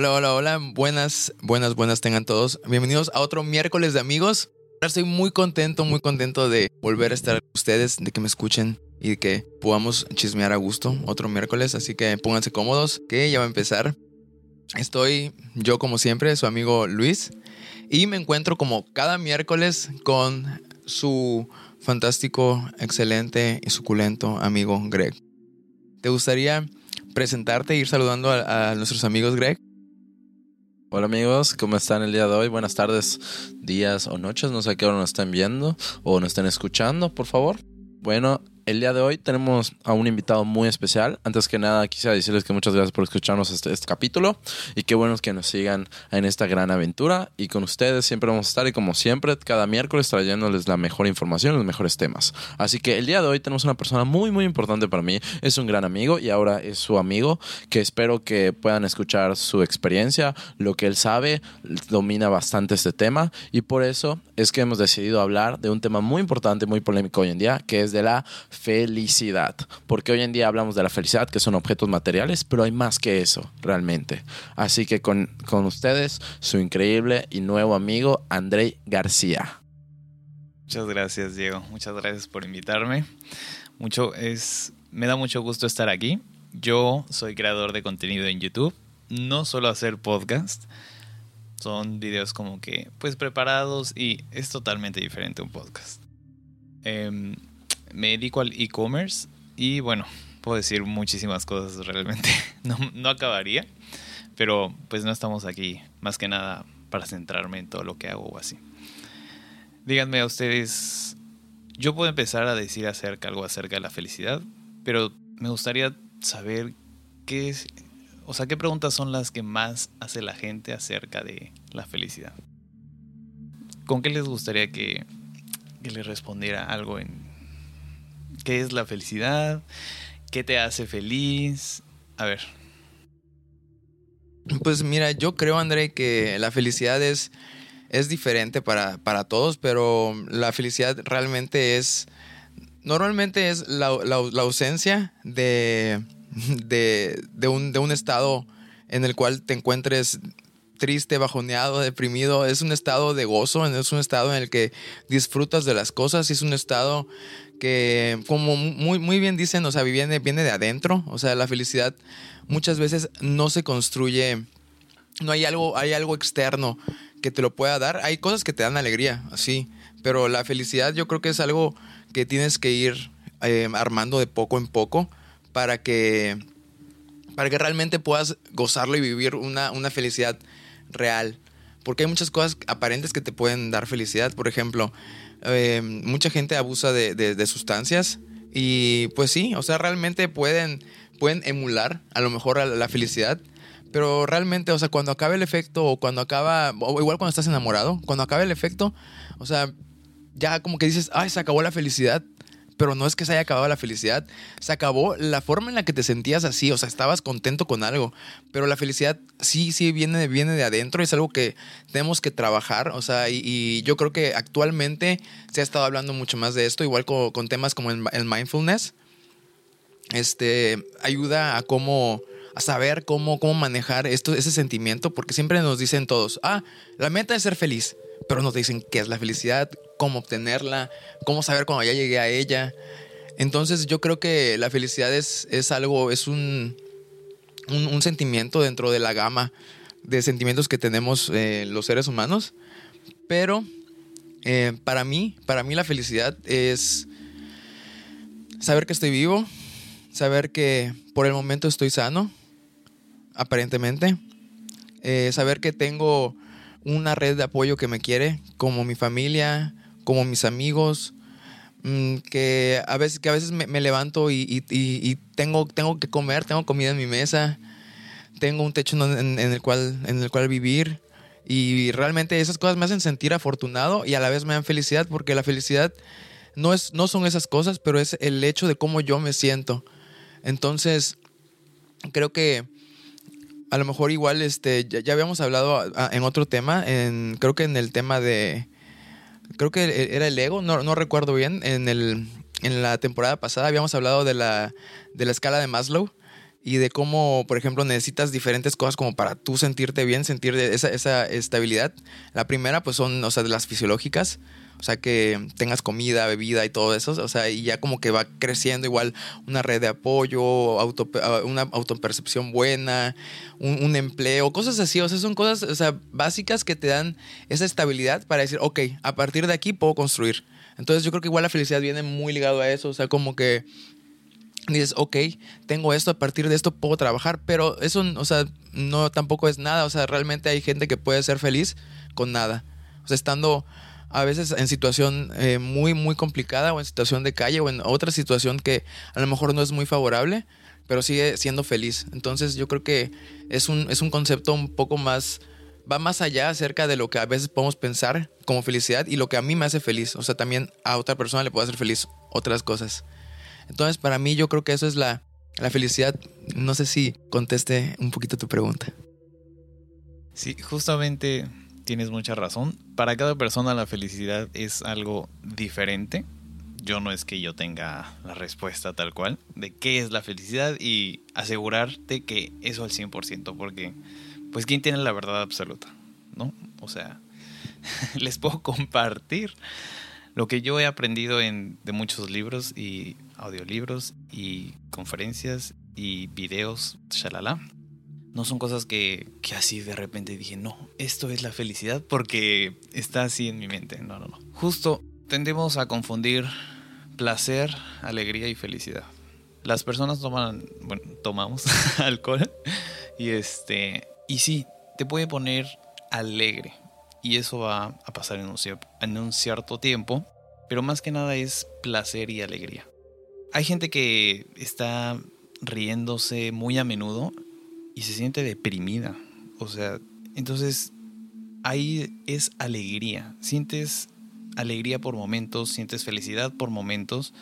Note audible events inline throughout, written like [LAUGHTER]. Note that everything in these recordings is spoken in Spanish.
Hola, hola, hola. Buenas, buenas, buenas tengan todos. Bienvenidos a otro miércoles de amigos. Estoy muy contento, muy contento de volver a estar con ustedes, de que me escuchen y de que podamos chismear a gusto otro miércoles. Así que pónganse cómodos, que ya va a empezar. Estoy yo, como siempre, su amigo Luis. Y me encuentro como cada miércoles con su fantástico, excelente y suculento amigo Greg. ¿Te gustaría presentarte e ir saludando a, a nuestros amigos, Greg? Hola amigos, ¿cómo están el día de hoy? Buenas tardes, días o noches, no sé a qué hora nos estén viendo o nos estén escuchando, por favor. Bueno, el día de hoy tenemos a un invitado muy especial. Antes que nada, quisiera decirles que muchas gracias por escucharnos este, este, capítulo y qué bueno que nos sigan en esta gran aventura. Y con ustedes siempre vamos a estar y como siempre, cada miércoles trayéndoles la mejor información, los mejores temas. Así que el día de hoy tenemos una persona muy, muy importante para mí. Es un gran amigo y ahora es su amigo que espero que puedan escuchar su experiencia, lo que él sabe, domina bastante este tema y por eso es que hemos decidido hablar de un tema muy importante, muy polémico hoy en día, que es de la felicidad. Porque hoy en día hablamos de la felicidad, que son objetos materiales, pero hay más que eso, realmente. Así que con, con ustedes, su increíble y nuevo amigo, André García. Muchas gracias, Diego. Muchas gracias por invitarme. Mucho es, me da mucho gusto estar aquí. Yo soy creador de contenido en YouTube. No solo hacer podcast. Son videos como que, pues, preparados y es totalmente diferente un podcast. Eh, me dedico al e-commerce y bueno, puedo decir muchísimas cosas realmente. [LAUGHS] No, no, acabaría, pero pues no estamos aquí más que nada para centrarme en todo lo que hago o así. Díganme a ustedes, yo puedo empezar a decir acerca algo acerca de la felicidad, pero me gustaría saber qué es, o sea, qué preguntas son las que más hace la gente acerca de la felicidad. ¿Con qué les gustaría que, que les respondiera algo en, ¿Qué es la felicidad? ¿Qué te hace feliz? A ver. Pues mira, yo creo, André, que la felicidad es, es diferente para, para todos, pero la felicidad realmente es... Normalmente es la, la, la ausencia de, de, de, un, de un estado en el cual te encuentres triste, bajoneado, deprimido. Es un estado de gozo, es un estado en el que disfrutas de las cosas, es un estado que, como muy, muy bien dicen, o sea, viene, viene de adentro. O sea, la felicidad muchas veces no se construye, no hay algo, hay algo externo que te lo pueda dar. Hay cosas que te dan alegría, así, pero la felicidad yo creo que es algo que tienes que ir eh, armando de poco en poco para que, para que realmente puedas gozarlo y vivir una, una felicidad real. Porque hay muchas cosas aparentes que te pueden dar felicidad. Por ejemplo, eh, mucha gente abusa de, sustancias y pues sí, o sea, realmente pueden, emular a lo mejor la felicidad. Pero realmente, o sea, cuando acaba el efecto o cuando acaba, o igual cuando estás enamorado, cuando acaba el efecto, o sea, ya como que dices, ay, se acabó la felicidad pero no es que se haya acabado la felicidad, se acabó la forma en la que te sentías así, o sea, estabas contento con algo, pero la felicidad sí, sí viene, viene de adentro, es algo que tenemos que trabajar, o sea, y, yo creo que actualmente se ha estado hablando mucho más de esto, igual con, con temas como el, el, mindfulness, este, ayuda a cómo a saber cómo, cómo manejar esto, ese sentimiento, porque siempre nos dicen todos, ah, la meta es ser feliz, pero no te dicen qué es la felicidad, cómo obtenerla, cómo saber cuando ya llegué a ella. Entonces yo creo que la felicidad es, es algo, es un, un, sentimiento dentro de la gama de sentimientos que tenemos eh, los seres humanos. Pero eh, para mí, para mí la felicidad es saber que estoy vivo, saber que por el momento estoy sano, aparentemente, eh, saber que tengo una red de apoyo que me quiere, como mi familia, como mis amigos, mmm, que a veces, que a veces me, levanto y, tengo, tengo que comer, tengo comida en mi mesa, tengo un techo en, en, el, cual, en el cual vivir. Y realmente esas cosas me hacen sentir afortunado y a la vez me dan felicidad porque la felicidad no, es, no son esas cosas, pero es el hecho de cómo yo me siento. Entonces, creo que a lo mejor igual este ya, habíamos hablado a, a, en otro tema, en, creo que en el tema de creo que era el ego, no, no recuerdo bien, en el en la temporada pasada habíamos hablado de la de la escala de Maslow y de cómo, por ejemplo, necesitas diferentes cosas como para tú sentirte bien, sentir esa, esa estabilidad. La primera, pues son, o sea, de las fisiológicas, o sea, que tengas comida, bebida y todo eso, o sea, y ya como que va creciendo igual una red de apoyo, auto, una autopercepción buena, un, un, empleo, cosas así, o sea, son cosas, o sea, básicas que te dan esa estabilidad para decir, ok, a partir de aquí puedo construir. Entonces yo creo que igual la felicidad viene muy ligado a eso, o sea, como que dices, ok, tengo esto, a partir de esto puedo trabajar, pero eso, o sea, no tampoco es nada, o sea, realmente hay gente que puede ser feliz con nada, o sea, estando a veces en situación eh, muy, muy complicada o en situación de calle o en otra situación que a lo mejor no es muy favorable, pero sigue siendo feliz. Entonces yo creo que es un, es un concepto un poco más, va más allá acerca de lo que a veces podemos pensar como felicidad y lo que a mí me hace feliz. O sea, también a otra persona le puede hacer feliz otras cosas. Entonces, para mí yo creo que eso es la, la felicidad. No sé si conteste un poquito tu pregunta. Sí, justamente tienes mucha razón. Para cada persona la felicidad es algo diferente. Yo no es que yo tenga la respuesta tal cual de qué es la felicidad y asegurarte que eso al 100%, porque pues quién tiene la verdad absoluta, ¿no? O sea, [LAUGHS] les puedo compartir lo que yo he aprendido en, de muchos libros y audiolibros y conferencias y videos, shalala. No son cosas que, que, así de repente dije, no, esto es la felicidad porque está así en mi mente. No, no, no. Justo tendemos a confundir placer, alegría y felicidad. Las personas toman, bueno, tomamos [LAUGHS] alcohol y este, y sí, te puede poner alegre, y eso va a pasar en un, en un cierto tiempo, pero más que nada es placer y alegría. Hay gente que está riéndose muy a menudo y se siente deprimida. O sea, entonces ahí es alegría. Sientes alegría por momentos, sientes felicidad por momentos.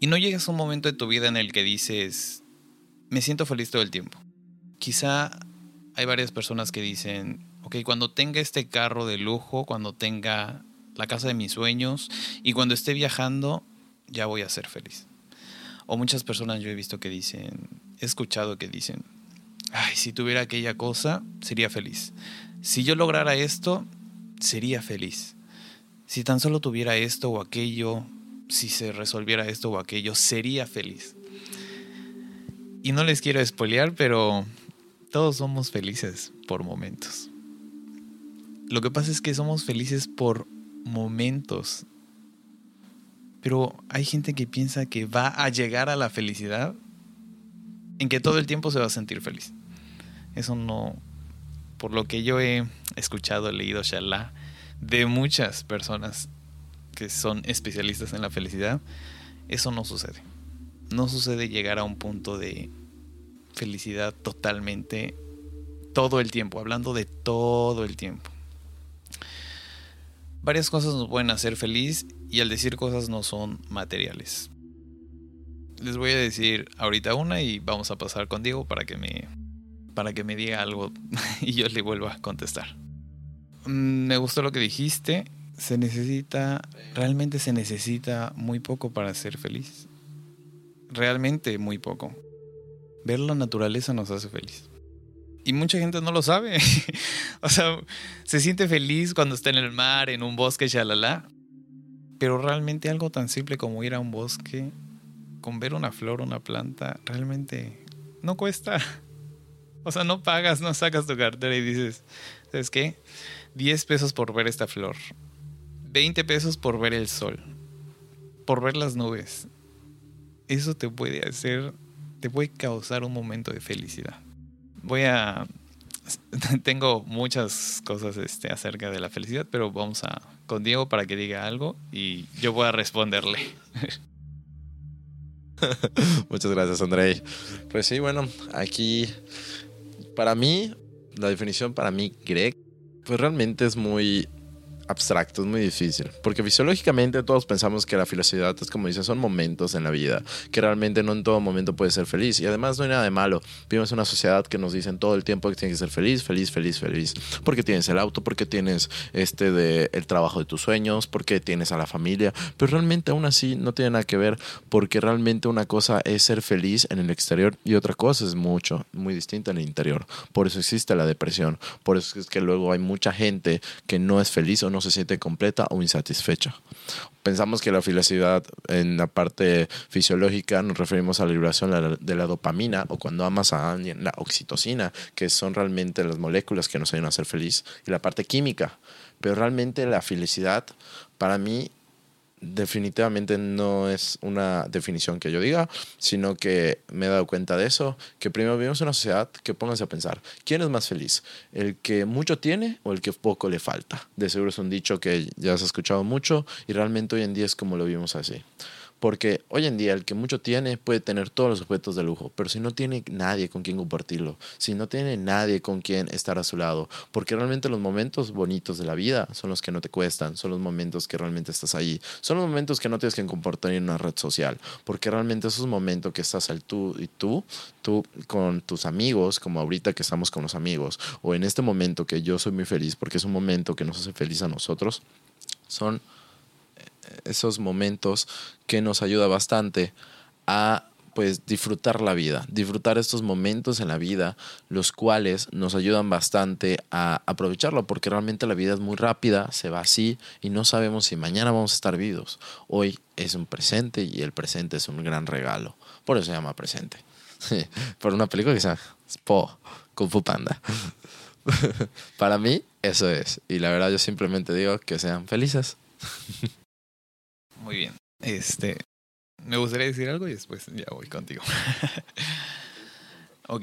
Y no llegas a un momento de tu vida en el que dices, me siento feliz todo el tiempo. Quizá hay varias personas que dicen, ok, cuando tenga este carro de lujo, cuando tenga la casa de mis sueños y cuando esté viajando, ya voy a ser feliz. O muchas personas yo he visto que dicen, he escuchado que dicen, ay, si tuviera aquella cosa, sería feliz. Si yo lograra esto, sería feliz. Si tan solo tuviera esto o aquello, si se resolviera esto o aquello, sería feliz. Y no les quiero espolear, pero todos somos felices por momentos. Lo que pasa es que somos felices por momentos. Pero hay gente que piensa que va a llegar a la felicidad en que todo el tiempo se va a sentir feliz. Eso no, por lo que yo he escuchado, leído, shalá, de muchas personas que son especialistas en la felicidad, eso no sucede. No sucede llegar a un punto de felicidad totalmente todo el tiempo, hablando de todo el tiempo varias cosas nos pueden hacer feliz y al decir cosas no son materiales. Les voy a decir ahorita una y vamos a pasar con Diego para que me para que me diga algo [LAUGHS] y yo le vuelva a contestar. Mm, me gustó lo que dijiste. Se necesita, realmente se necesita muy poco para ser feliz. Realmente muy poco. Ver la naturaleza nos hace feliz y mucha gente no lo sabe. [LAUGHS] o sea, se siente feliz cuando está en el mar, en un bosque, shalala. Pero realmente algo tan simple como ir a un bosque, con ver una flor, una planta, realmente no cuesta. O sea, no pagas, no sacas tu cartera y dices, ¿sabes qué? 10 pesos por ver esta flor. 20 pesos por ver el sol. Por ver las nubes. Eso te puede hacer, te puede causar un momento de felicidad voy a... [LAUGHS] Tengo muchas cosas este, acerca de la felicidad, pero vamos a con Diego para que diga algo y yo voy a responderle. [LAUGHS] Muchas gracias, Andrei. Pues sí, bueno, aquí para mí, la definición para mí, Greg, pues realmente es muy abstracto, es muy difícil. Porque fisiológicamente todos pensamos que la felicidad es como dice, son momentos en la vida, que realmente no en todo momento puedes ser feliz. Y además no hay nada de malo. Vivimos en una sociedad que nos dicen todo el tiempo que tienes que ser feliz, feliz, feliz, feliz. Porque tienes el auto, porque tienes este de el trabajo de tus sueños, porque tienes a la familia. Pero realmente aún así no tiene nada que ver, porque realmente una cosa es ser feliz en el exterior y otra cosa es mucho, muy distinta en el interior. Por eso existe la depresión. Por eso es que luego hay mucha gente que no es feliz o no se siente completa o insatisfecha. Pensamos que la felicidad en la parte fisiológica nos referimos a la liberación de la dopamina o cuando amas a alguien, la oxitocina, que son realmente las moléculas que nos ayudan a ser feliz, y la parte química. Pero realmente la felicidad para mí definitivamente no es una definición que yo diga, sino que me he dado cuenta de eso, que primero vivimos en una sociedad que pónganse a pensar, ¿quién es más feliz? ¿El que mucho tiene o el que poco le falta? De seguro es un dicho que ya has escuchado mucho y realmente hoy en día es como lo vimos así. Porque hoy en día el que mucho tiene puede tener todos los objetos de lujo, pero si no tiene nadie con quien compartirlo, si no tiene nadie con quien estar a su lado, porque realmente los momentos bonitos de la vida son los que no te cuestan, son los momentos que realmente estás ahí, son los momentos que no tienes que comportar en una red social, porque realmente esos momentos que estás al tú y tú, tú con tus amigos, como ahorita que estamos con los amigos, o en este momento que yo soy muy feliz porque es un momento que nos hace feliz a nosotros, son esos momentos que nos ayuda bastante a pues disfrutar la vida, disfrutar estos momentos en la vida, los cuales nos ayudan bastante a aprovecharlo, porque realmente la vida es muy rápida, se va así y no sabemos si mañana vamos a estar vivos. Hoy es un presente y el presente es un gran regalo, por eso se llama presente. [LAUGHS] por una película que se Po, Kung Fu Panda. [LAUGHS] Para mí, eso es. Y la verdad, yo simplemente digo que sean felices. [LAUGHS] Muy bien. Este, me gustaría decir algo y después ya voy contigo. [LAUGHS] ok,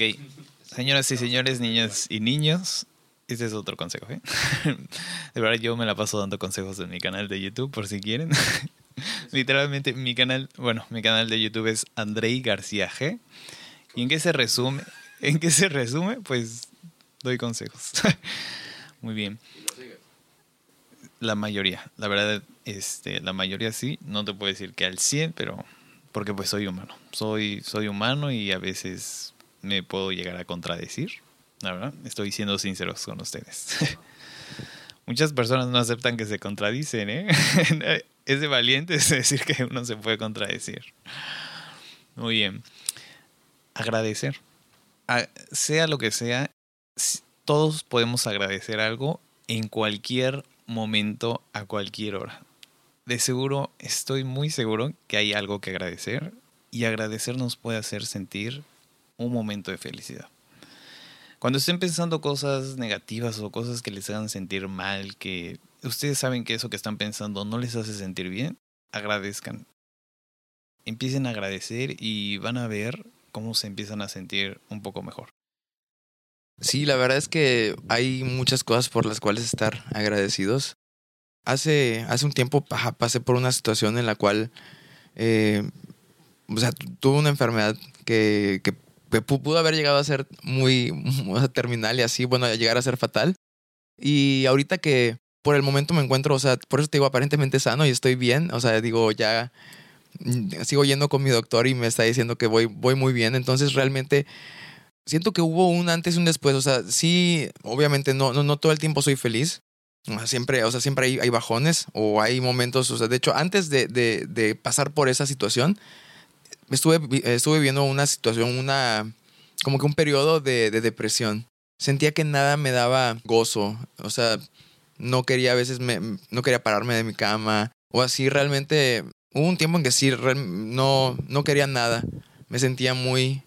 señoras y señores, niñas y niños, este es otro consejo. ¿eh? [LAUGHS] De verdad, yo me la paso dando consejos en mi canal de YouTube, por si quieren. [LAUGHS] Literalmente, mi canal, bueno, mi canal de YouTube es Andrei García G. ¿Y en qué se resume? ¿En qué se resume? Pues doy consejos. Muy bien. La mayoría, la verdad, este, la mayoría sí. No te puedo decir que al 100, pero porque pues soy humano. Soy, soy humano y a veces me puedo llegar a contradecir. La verdad, estoy siendo sinceros con ustedes. [LAUGHS] Muchas personas no aceptan que se contradicen, ¿eh? [LAUGHS] es de valientes [LAUGHS] decir que uno se puede contradecir. Muy bien. Agradecer. sea lo que sea, todos podemos agradecer algo en cualquier momento, a cualquier hora de seguro, estoy muy seguro que hay algo que agradecer y agradecer nos puede hacer sentir un momento de felicidad. Cuando estén pensando cosas negativas o cosas que les hagan sentir mal, que ustedes saben que eso que están pensando no les hace sentir bien, agradezcan. Empiecen a agradecer y van a ver cómo se empiezan a sentir un poco mejor. Sí, la verdad es que hay muchas cosas por las cuales estar agradecidos hace, hace un tiempo pasé por una situación en la cual, eh, o sea, tuve una enfermedad que, que, pudo haber llegado a ser muy, [LAUGHS] terminal y así, bueno, llegar a ser fatal. Y ahorita que por el momento me encuentro, o sea, por eso te digo, aparentemente sano y estoy bien, o sea, digo, ya sigo yendo con mi doctor y me está diciendo que voy, voy muy bien, entonces realmente siento que hubo un antes y un después, o sea, sí, obviamente no, no, no todo el tiempo soy feliz, Siempre, o sea, siempre hay, hay, bajones o hay momentos, o sea, de hecho, antes de, de, de pasar por esa situación, estuve, estuve viviendo una situación, una, como que un periodo de, de depresión. Sentía que nada me daba gozo, o sea, no quería a veces, me, no quería pararme de mi cama, o así realmente, hubo un tiempo en que sí, no, no quería nada. Me sentía muy,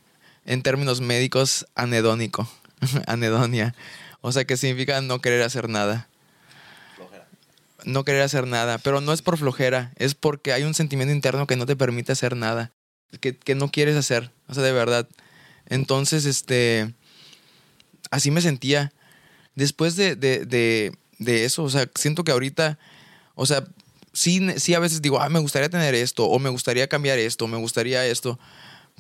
en términos médicos, anedónico, [LAUGHS] anedonia. O sea, que significa no querer hacer nada no querer hacer nada, pero no es por flojera, es porque hay un sentimiento interno que no te permite hacer nada, que, que no quieres hacer, o sea, de verdad. Entonces, este, así me sentía. Después de, de, de, de eso, o sea, siento que ahorita, o sea, sí, sí a veces digo, ah, me gustaría tener esto, o me gustaría cambiar esto, me gustaría esto,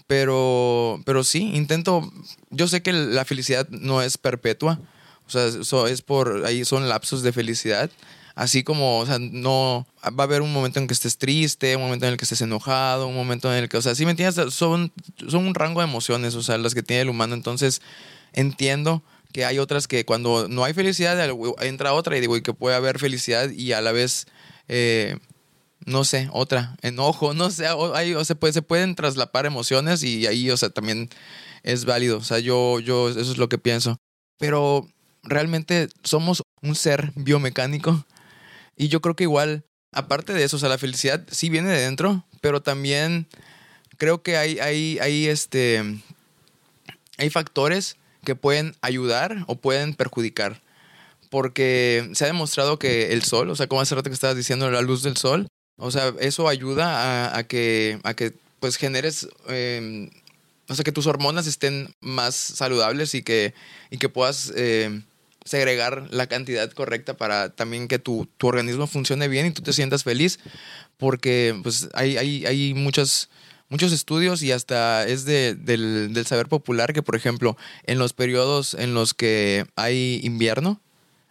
pero, pero sí, intento, yo sé que la felicidad no es perpetua, o sea, eso es por, ahí son lapsos de felicidad, Así como, o sea, no va a haber un momento en que estés triste, un momento en el que estés enojado, un momento en el que, o sea, sí me entiendes, son, son un rango de emociones, o sea, las que tiene el humano. Entonces, entiendo que hay otras que cuando no hay felicidad, entra otra y digo, y que puede haber felicidad y a la vez, eh, no sé, otra, enojo, [LAUGHS] no sé, hay, o se, puede, se pueden traslapar emociones y ahí, o sea, también es válido. O sea, yo, yo, eso es lo que pienso. Pero realmente somos un ser biomecánico y yo creo que igual, aparte de eso, o sea, la felicidad sí viene de dentro, pero también creo que hay, hay, hay, este, hay factores que pueden ayudar o pueden perjudicar. Porque se ha demostrado que el sol, o sea, como hace rato que estabas diciendo, la luz del sol, o sea, eso ayuda a, que, a que pues generes, eh, o sea, que tus hormonas estén más saludables y que, y que puedas eh, segregar la cantidad correcta para también que tu, tu, organismo funcione bien y tú te sientas feliz, porque pues hay, hay, hay muchos, muchos estudios y hasta es de, del, del saber popular que, por ejemplo, en los periodos en los que hay invierno,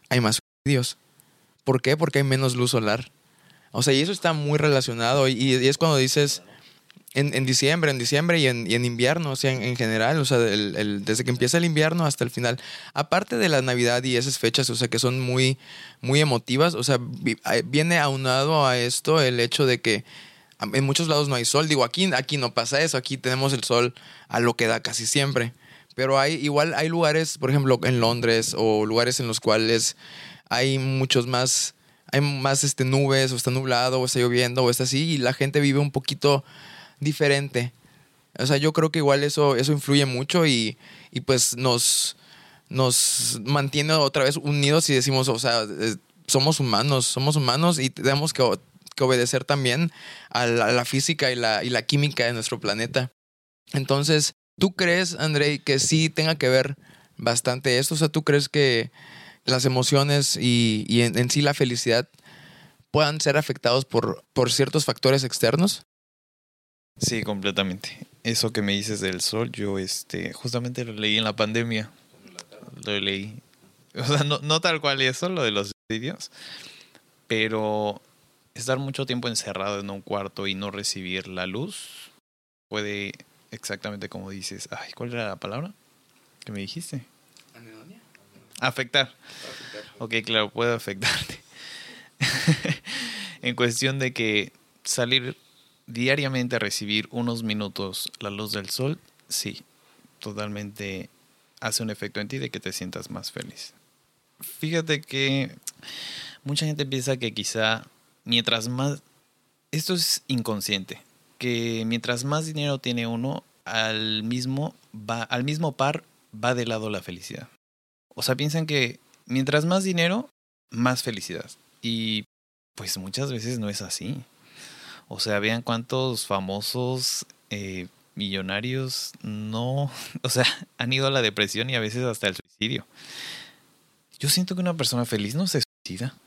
hay más suicidios. ¿Por qué? Porque hay menos luz solar. O sea, y eso está muy relacionado y, es cuando dices en, en, diciembre, en diciembre y en, en invierno, o sea, en, en general, o sea, desde que empieza el invierno hasta el final. Aparte de la Navidad y esas fechas, o sea, que son muy, muy emotivas, o sea, viene aunado a esto el hecho de que en muchos lados no hay sol. Digo, aquí, aquí no pasa eso, aquí tenemos el sol a lo que da casi siempre. Pero hay, igual hay lugares, por ejemplo, en Londres o lugares en los cuales hay muchos más, hay más este, nubes, o está nublado, o está lloviendo, o está así, y la gente vive un poquito diferente. O sea, yo creo que igual eso, eso influye mucho y, y pues nos, nos mantiene otra vez unidos y decimos, o sea, somos humanos, somos humanos y tenemos que, que obedecer también a la, física y la, y la química de nuestro planeta. Entonces, ¿tú crees, Andrei, que sí tenga que ver bastante esto? O sea, ¿tú crees que las emociones y, y en, sí la felicidad puedan ser afectados por, por ciertos factores externos? Sí, completamente. Eso que me dices del sol, yo este, justamente lo leí en la pandemia. Lo leí. [LAUGHS] O sea, no, no tal cual eso, lo de los suicidios, pero estar mucho tiempo encerrado en un cuarto y no recibir la luz puede, exactamente como dices, ay, ¿cuál era la palabra que me dijiste? Afectar. afectar. Ok, claro, puede afectarte. [LAUGHS] en cuestión de que salir diariamente recibir unos minutos la luz del sol, sí, totalmente hace un efecto en ti de que te sientas más feliz. Fíjate que mucha gente piensa que quizá mientras más... Esto es inconsciente, que mientras más dinero tiene uno, al mismo, va, al mismo par va de lado la felicidad. O sea, piensan que mientras más dinero, más felicidad. Y pues muchas veces no es así. O sea, vean cuántos famosos eh, millonarios no, [LAUGHS] o sea, han ido a la depresión y a veces hasta el suicidio. Yo siento que una persona feliz no se suicida.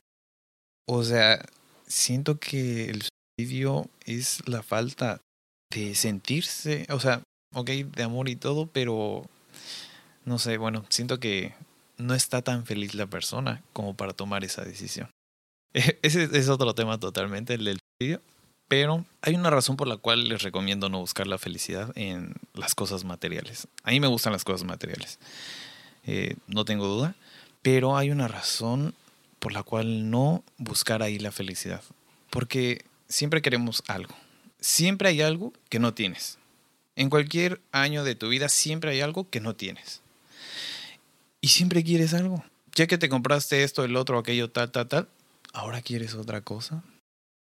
O sea, siento que el suicidio es la falta de sentirse, o sea, ok, de amor y todo, pero no sé, bueno, siento que no está tan feliz la persona como para tomar esa decisión. [LAUGHS] Ese es otro tema totalmente, el del suicidio. Pero hay una razón por la cual les recomiendo no buscar la felicidad en las cosas materiales. A mí me gustan las cosas materiales, eh, no tengo duda, pero hay una razón por la cual no buscar ahí la felicidad. Porque siempre queremos algo. Siempre hay algo que no tienes. En cualquier año de tu vida siempre hay algo que no tienes. Y siempre quieres algo. Ya que te compraste esto, el otro, aquello, tal, tal, tal, ahora quieres otra cosa.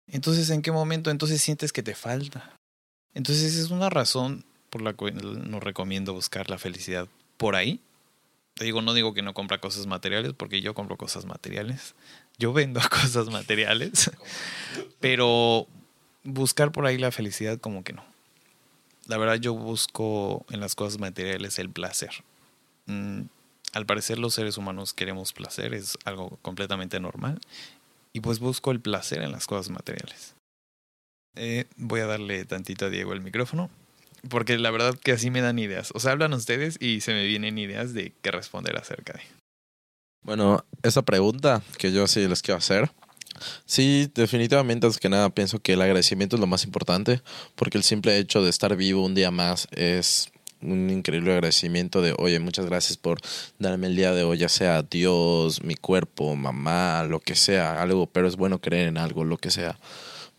Entonces, ¿en qué momento entonces sientes que te falta? Entonces, es una razón por la cual no recomiendo buscar la felicidad por ahí. Te digo, no digo que no compra cosas materiales, porque yo compro cosas materiales. Yo vendo [LAUGHS] cosas materiales. Pero buscar por ahí la felicidad, como que no. La verdad, yo busco en las cosas materiales el placer. Al parecer, los seres humanos queremos placer, es algo completamente normal y pues busco el placer en las cosas materiales. Eh, voy a darle tantito a Diego el micrófono, porque la verdad que así me dan ideas. O sea, hablan ustedes y se me vienen ideas de qué responder acerca de. Bueno, esa pregunta que yo sí les quiero hacer Sí, definitivamente, antes que nada, pienso que el agradecimiento es lo más importante, porque el simple hecho de estar vivo un día más es un increíble agradecimiento de, oye, muchas gracias por darme el día de hoy, ya sea Dios, mi cuerpo, mamá, lo que sea, algo, pero es bueno creer en algo, lo que sea,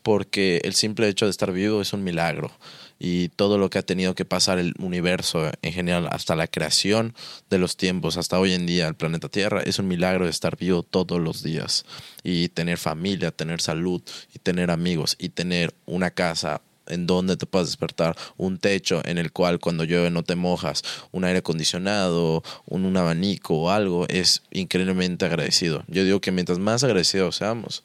porque el simple hecho de estar vivo es un milagro. Y todo lo que ha tenido que pasar el universo en general, hasta la creación de los tiempos, hasta hoy en día el planeta Tierra, es un milagro de estar vivo todos los días. Y tener familia, tener salud y tener amigos y tener una casa, en donde te puedas despertar, un techo en el cual cuando llueve no te mojas, un aire acondicionado, un, un abanico o algo, es increíblemente agradecido. Yo digo que mientras más agradecidos seamos,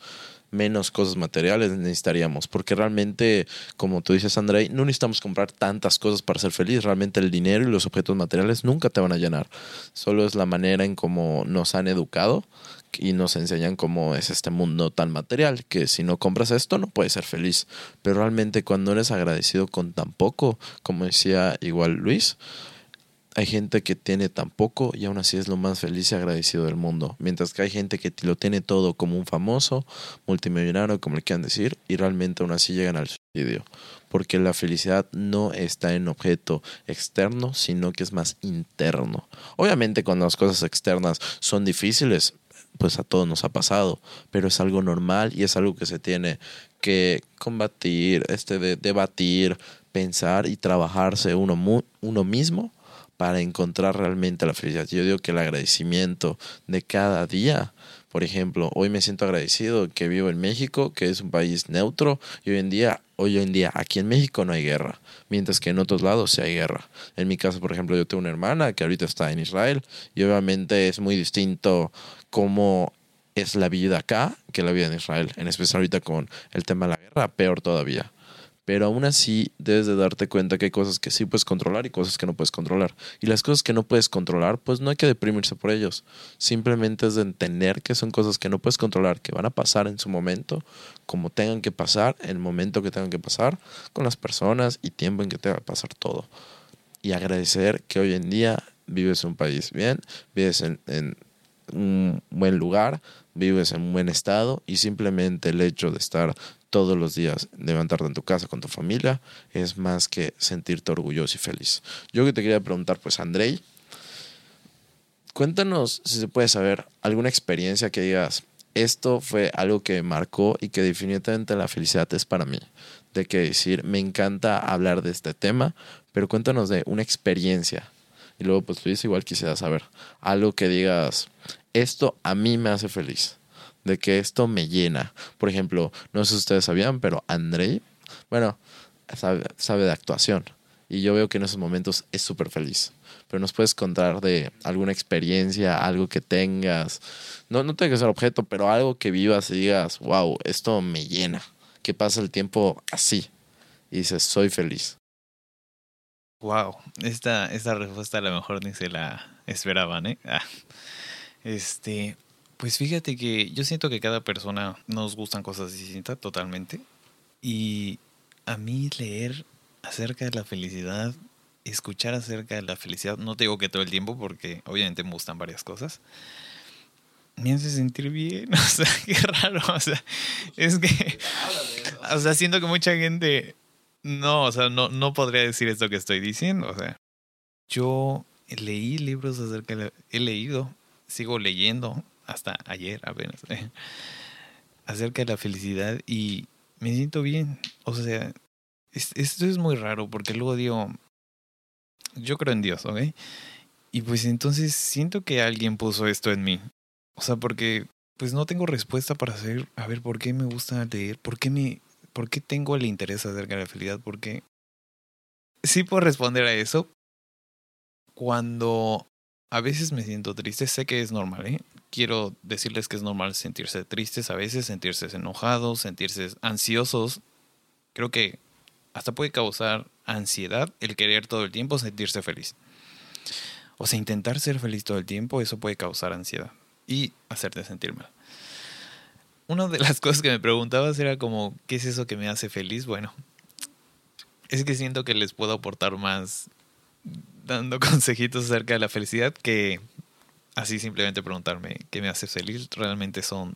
menos cosas materiales necesitaríamos, porque realmente, como tú dices, Andrei, no necesitamos comprar tantas cosas para ser feliz. Realmente el dinero y los objetos materiales nunca te van a llenar. Solo es la manera en cómo nos han educado y nos enseñan cómo es este mundo tan material, que si no compras esto no puedes ser feliz. Pero realmente cuando eres agradecido con tan poco, como decía igual Luis, hay gente que tiene tan poco y aún así es lo más feliz y agradecido del mundo. Mientras que hay gente que lo tiene todo como un famoso, multimillonario, como le quieran decir, y realmente aún así llegan al suicidio. Porque la felicidad no está en objeto externo, sino que es más interno. Obviamente cuando las cosas externas son difíciles, pues a todos nos ha pasado, pero es algo normal y es algo que se tiene que combatir, este, de, debatir, pensar y trabajarse uno, uno mismo para encontrar realmente la felicidad. Yo digo que el agradecimiento de cada día, por ejemplo, hoy me siento agradecido que vivo en México, que es un país neutro, y hoy en día, hoy en día aquí en México no hay guerra, mientras que en otros lados sí hay guerra. En mi caso, por ejemplo, yo tengo una hermana que ahorita está en Israel, y obviamente es muy distinto cómo es la vida acá que la vida en Israel, en especial ahorita con el tema de la guerra, peor todavía pero aún así debes de darte cuenta que hay cosas que sí puedes controlar y cosas que no puedes controlar. Y las cosas que no puedes controlar, pues no hay que deprimirse por ellos. Simplemente es de entender que son cosas que no puedes controlar, que van a pasar en su momento, como tengan que pasar, en el momento que tengan que pasar, con las personas y tiempo en que tenga que pasar todo. Y agradecer que hoy en día vives en un país bien, vives en un buen lugar, vives en un buen estado y simplemente el hecho de estar todos los días, levantarte en tu casa con tu familia, es más que sentirte orgulloso y feliz. Yo que te quería preguntar, pues, Andrei, cuéntanos si se puede saber alguna experiencia que digas, esto fue algo que marcó y que definitivamente la felicidad es para mí. De que decir, me encanta hablar de este tema, pero cuéntanos de una experiencia. Y luego, pues Luis, igual quisiera saber algo que digas, esto a mí me hace feliz de que esto me llena. Por ejemplo, no sé si ustedes sabían, pero Andrei, bueno, sabe, de actuación. Y yo veo que en esos momentos es súper feliz. Pero nos puedes contar de alguna experiencia, algo que tengas. No, no tiene que ser objeto, pero algo que vivas y digas, wow, esto me llena. Que pasa el tiempo así. Y dices, soy feliz. Wow, esta, esta respuesta a lo mejor ni se la esperaban, ¿eh? Ah. Este, pues fíjate que yo siento que cada persona nos gustan cosas distintas totalmente. Y a mí leer acerca de la felicidad, escuchar acerca de la felicidad, no te digo que todo el tiempo porque obviamente me gustan varias cosas. Me hace sentir bien, [LAUGHS] o sea, qué raro, o sea, es que, o sea, siento que mucha gente, no, o sea, no, no podría decir esto que estoy diciendo, o sea, yo leí libros acerca de, he leído, sigo leyendo hasta ayer apenas, [LAUGHS] acerca de la felicidad y me siento bien. O sea, esto es muy raro porque luego digo, yo creo en Dios, ¿ok? Y pues entonces siento que alguien puso esto en mí. O sea, porque pues no tengo respuesta para saber, a ver, ¿por qué me gusta leer? ¿Por qué me, por qué tengo el interés acerca de la felicidad? Porque sí puedo responder a eso cuando a veces me siento triste, sé que es normal, ¿eh? quiero decirles que es normal sentirse tristes a veces, sentirse enojados, sentirse ansiosos. Creo que hasta puede causar ansiedad el querer todo el tiempo sentirse feliz. O sea, intentar ser feliz todo el tiempo, eso puede causar ansiedad y hacerte sentir mal. Una de las [LAUGHS] cosas que me preguntabas era como, ¿qué es eso que me hace feliz? Bueno, es que siento que les puedo aportar más dando [LAUGHS] consejitos acerca de la felicidad que así simplemente preguntarme qué me hace feliz, realmente son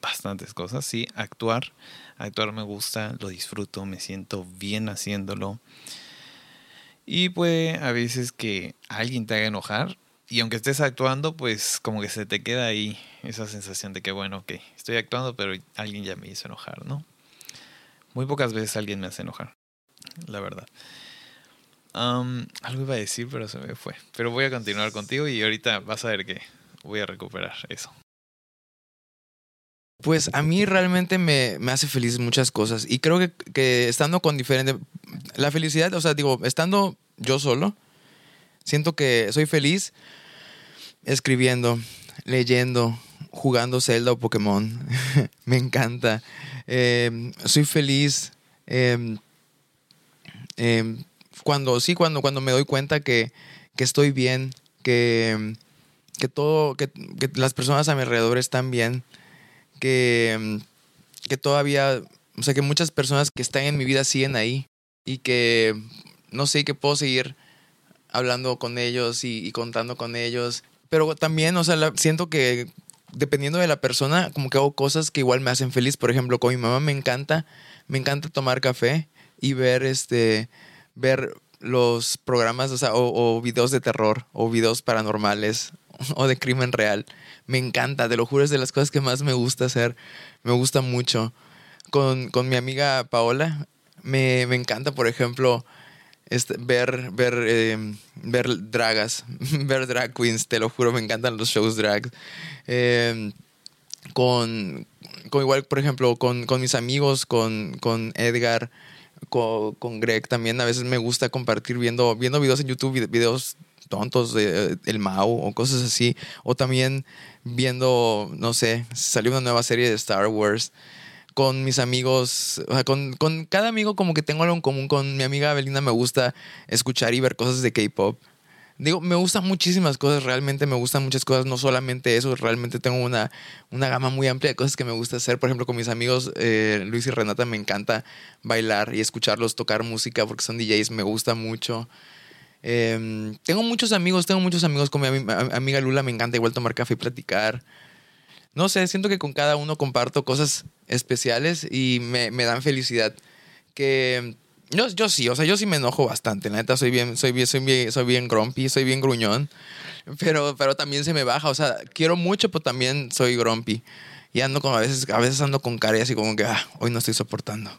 bastantes cosas, sí, actuar, actuar me gusta, lo disfruto, me siento bien haciéndolo. Y puede a veces que alguien te haga enojar y aunque estés actuando, pues como que se te queda ahí esa sensación de que, bueno, ok, estoy actuando, pero alguien ya me hizo enojar, ¿no? Muy pocas veces alguien me hace enojar, la verdad. Algo iba a decir, pero se me fue. Pero voy a continuar contigo y ahorita vas a ver que voy a recuperar eso. Pues a mí realmente me, me hace feliz muchas cosas. Y creo que, que estando con diferentes... La felicidad, o sea, digo, estando yo solo, siento que soy feliz escribiendo, leyendo, jugando Zelda o Pokémon. [LAUGHS] me encanta. Em, soy feliz em, em, cuando, sí, cuando, cuando me doy cuenta que, que estoy bien, que, que todo, que, que las personas a mi alrededor están bien que, que todavía, o sea, que muchas personas que están en mi vida siguen ahí y que, no sé, que puedo seguir hablando con ellos y, contando con ellos. Pero también, o sea, siento que dependiendo de la persona, como que hago cosas que igual me hacen feliz. Por ejemplo, con mi mamá me encanta, me encanta tomar café y ver este, ver los programas, o sea, o, videos de terror o videos paranormales [LAUGHS] o de crimen real me encanta, te lo juro, es de las cosas que más me gusta hacer, me gusta mucho. Con, con mi amiga Paola, me, me encanta, por ejemplo, este, ver, ver, eh, ver dragas, [LAUGHS] ver drag queens, te lo juro, me encantan los shows drag. Em, con, con igual, por ejemplo, con, con mis amigos, con, con Edgar, con, Greg también, a veces me gusta compartir viendo, viendo videos en YouTube, videos tontos de el Mao o cosas así. O también viendo, no sé, salió una nueva serie de Star Wars con mis amigos, o sea, con, con, cada amigo como que tengo algo en común. Con mi amiga Belinda me gusta escuchar y ver cosas de K-pop. Digo, me gustan muchísimas cosas, realmente me gustan muchas cosas, no solamente eso, realmente tengo una, una gama muy amplia de cosas que me gusta hacer. Por ejemplo, con mis amigos eh, Luis y Renata me encanta bailar y escucharlos tocar música porque son DJs, me gusta mucho. Em, tengo muchos amigos, tengo muchos amigos con mi amiga Lula, me encanta igual tomar café y platicar. No sé, siento que con cada uno comparto cosas especiales y me, me dan felicidad. Que yo, yo sí, o sea, yo sí me enojo bastante, la neta, soy bien, soy bien, soy bien, soy bien grumpy, soy bien gruñón, pero, pero también se me baja, o sea, quiero mucho, pero también soy grumpy. Y ando con, a veces, a veces ando con cara y como que, ah, hoy no estoy soportando.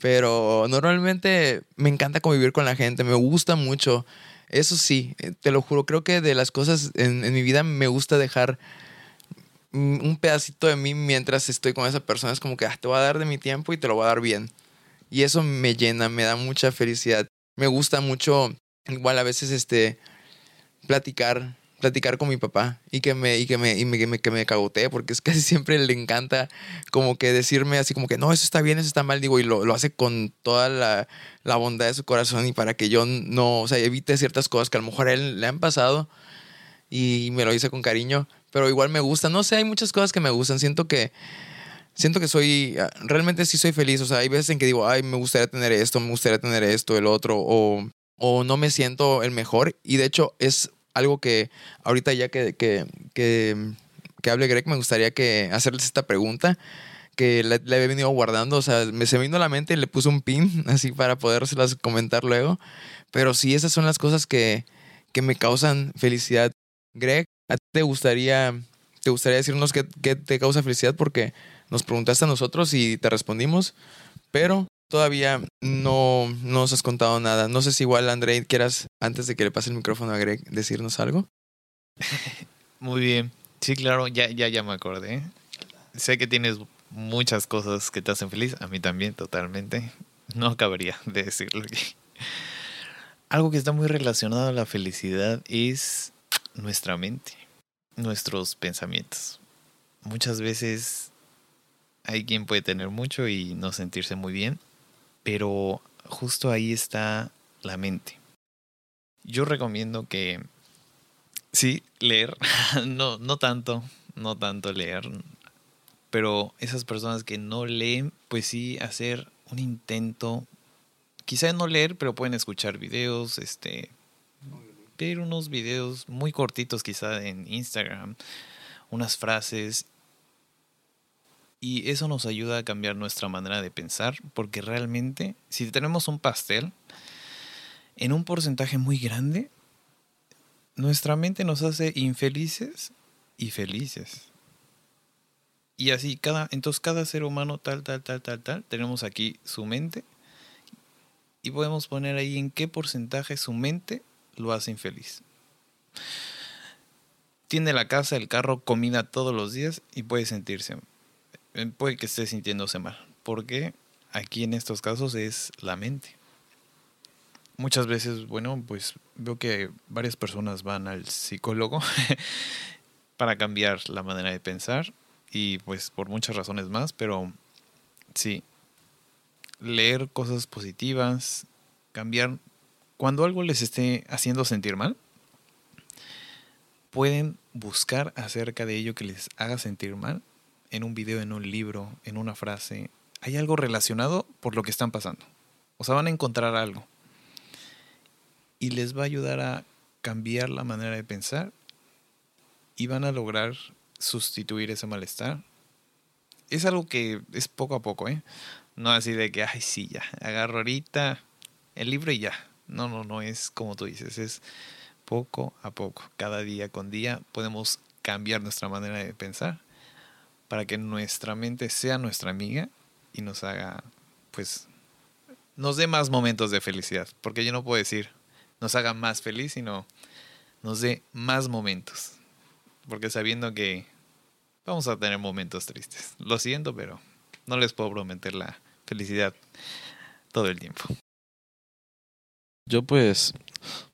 Pero normalmente me encanta convivir con la gente, me gusta mucho. Eso sí, eh, te lo juro, creo que de las cosas en, mi vida me gusta dejar un pedacito de mí mientras estoy con esa persona. Es como que ah, te voy a dar de mi tiempo y te lo voy a dar bien. Y eso me llena, me da mucha felicidad. Me gusta mucho, igual a veces, este, platicar platicar con mi papá y que me, y que me, y que me, que me cagotee, porque es [LAUGHS] casi siempre le encanta como que decirme así como que no, eso está bien, eso está mal, digo, y lo, lo hace con toda la, la, bondad de su corazón y para que yo no, o sea, evite ciertas cosas que a lo mejor a él le han pasado y me lo hice con cariño, pero igual me gusta, no sé, hay muchas cosas que me gustan, siento que siento que soy, realmente sí soy feliz, o sea, hay veces en que digo, ay, me gustaría tener esto, me gustaría tener esto, el otro, o, o no me siento el mejor, y de hecho es algo que ahorita ya que, que, que, hable Greg, me gustaría que hacerles esta pregunta que le, le, he venido guardando, o sea, me se vino a la mente y le puse un pin [LAUGHS] así para podérselas comentar luego, pero sí, esas son las cosas que, que me causan felicidad. Greg, ¿a ti te gustaría, te gustaría decirnos qué, qué te causa felicidad? Porque nos preguntaste a nosotros y te respondimos, pero Todavía no, nos has contado nada. No sé si igual, Andrei, quieras, antes de que le pase el micrófono a Greg, decirnos algo. [LAUGHS] Muy bien. Sí, claro, ya, ya, ya me acordé. Sé que tienes muchas cosas que te hacen feliz. A mí también, totalmente. No acabaría [LAUGHS] de decirlo. Algo que está muy relacionado a la felicidad es nuestra mente, nuestros pensamientos. Muchas veces hay quien puede tener mucho y no sentirse muy bien pero justo ahí está la mente. Yo recomiendo que sí, leer, [LAUGHS] no, no tanto, no tanto leer, pero esas personas que no leen, pues sí hacer un intento, quizá no leer, pero pueden escuchar videos, este, ver unos videos muy cortitos quizá en Instagram, unas frases Y eso nos ayuda a cambiar nuestra manera de pensar, porque realmente, si tenemos un pastel, en un porcentaje muy grande, nuestra mente nos hace infelices y felices. Y así, cada, entonces cada ser humano tal, tal, tal, tal, tal, tenemos aquí su mente y podemos poner ahí en qué porcentaje su mente lo hace infeliz. Tiene la casa, el carro, comida todos los días y puede sentirse, puede que esté sintiéndose mal. Porque aquí en estos casos es la mente. Muchas veces, bueno, pues veo que varias personas van al psicólogo [LAUGHS] para cambiar la manera de pensar y pues por muchas razones más, pero sí, leer cosas positivas, cambiar cuando algo les esté haciendo sentir mal, pueden buscar acerca de ello que les haga sentir mal en un video, en un libro, en una frase. Hay algo relacionado por lo que están pasando. O sea, van a encontrar algo. Y les va a ayudar a cambiar la manera de pensar y van a lograr sustituir ese malestar. Es algo que es poco a poco, ¿eh? No así de que, ay, sí, ya, agarro ahorita el libro y ya. No, no, no es como tú dices, es poco a poco, cada día con día podemos cambiar nuestra manera de pensar para que nuestra mente sea nuestra amiga y nos haga, pues, nos dé más momentos de felicidad. Porque yo no puedo decir, nos haga más feliz, sino nos dé más momentos. Porque sabiendo que vamos a tener momentos tristes. Lo siento, pero no les puedo prometer la felicidad todo el tiempo. Yo pues,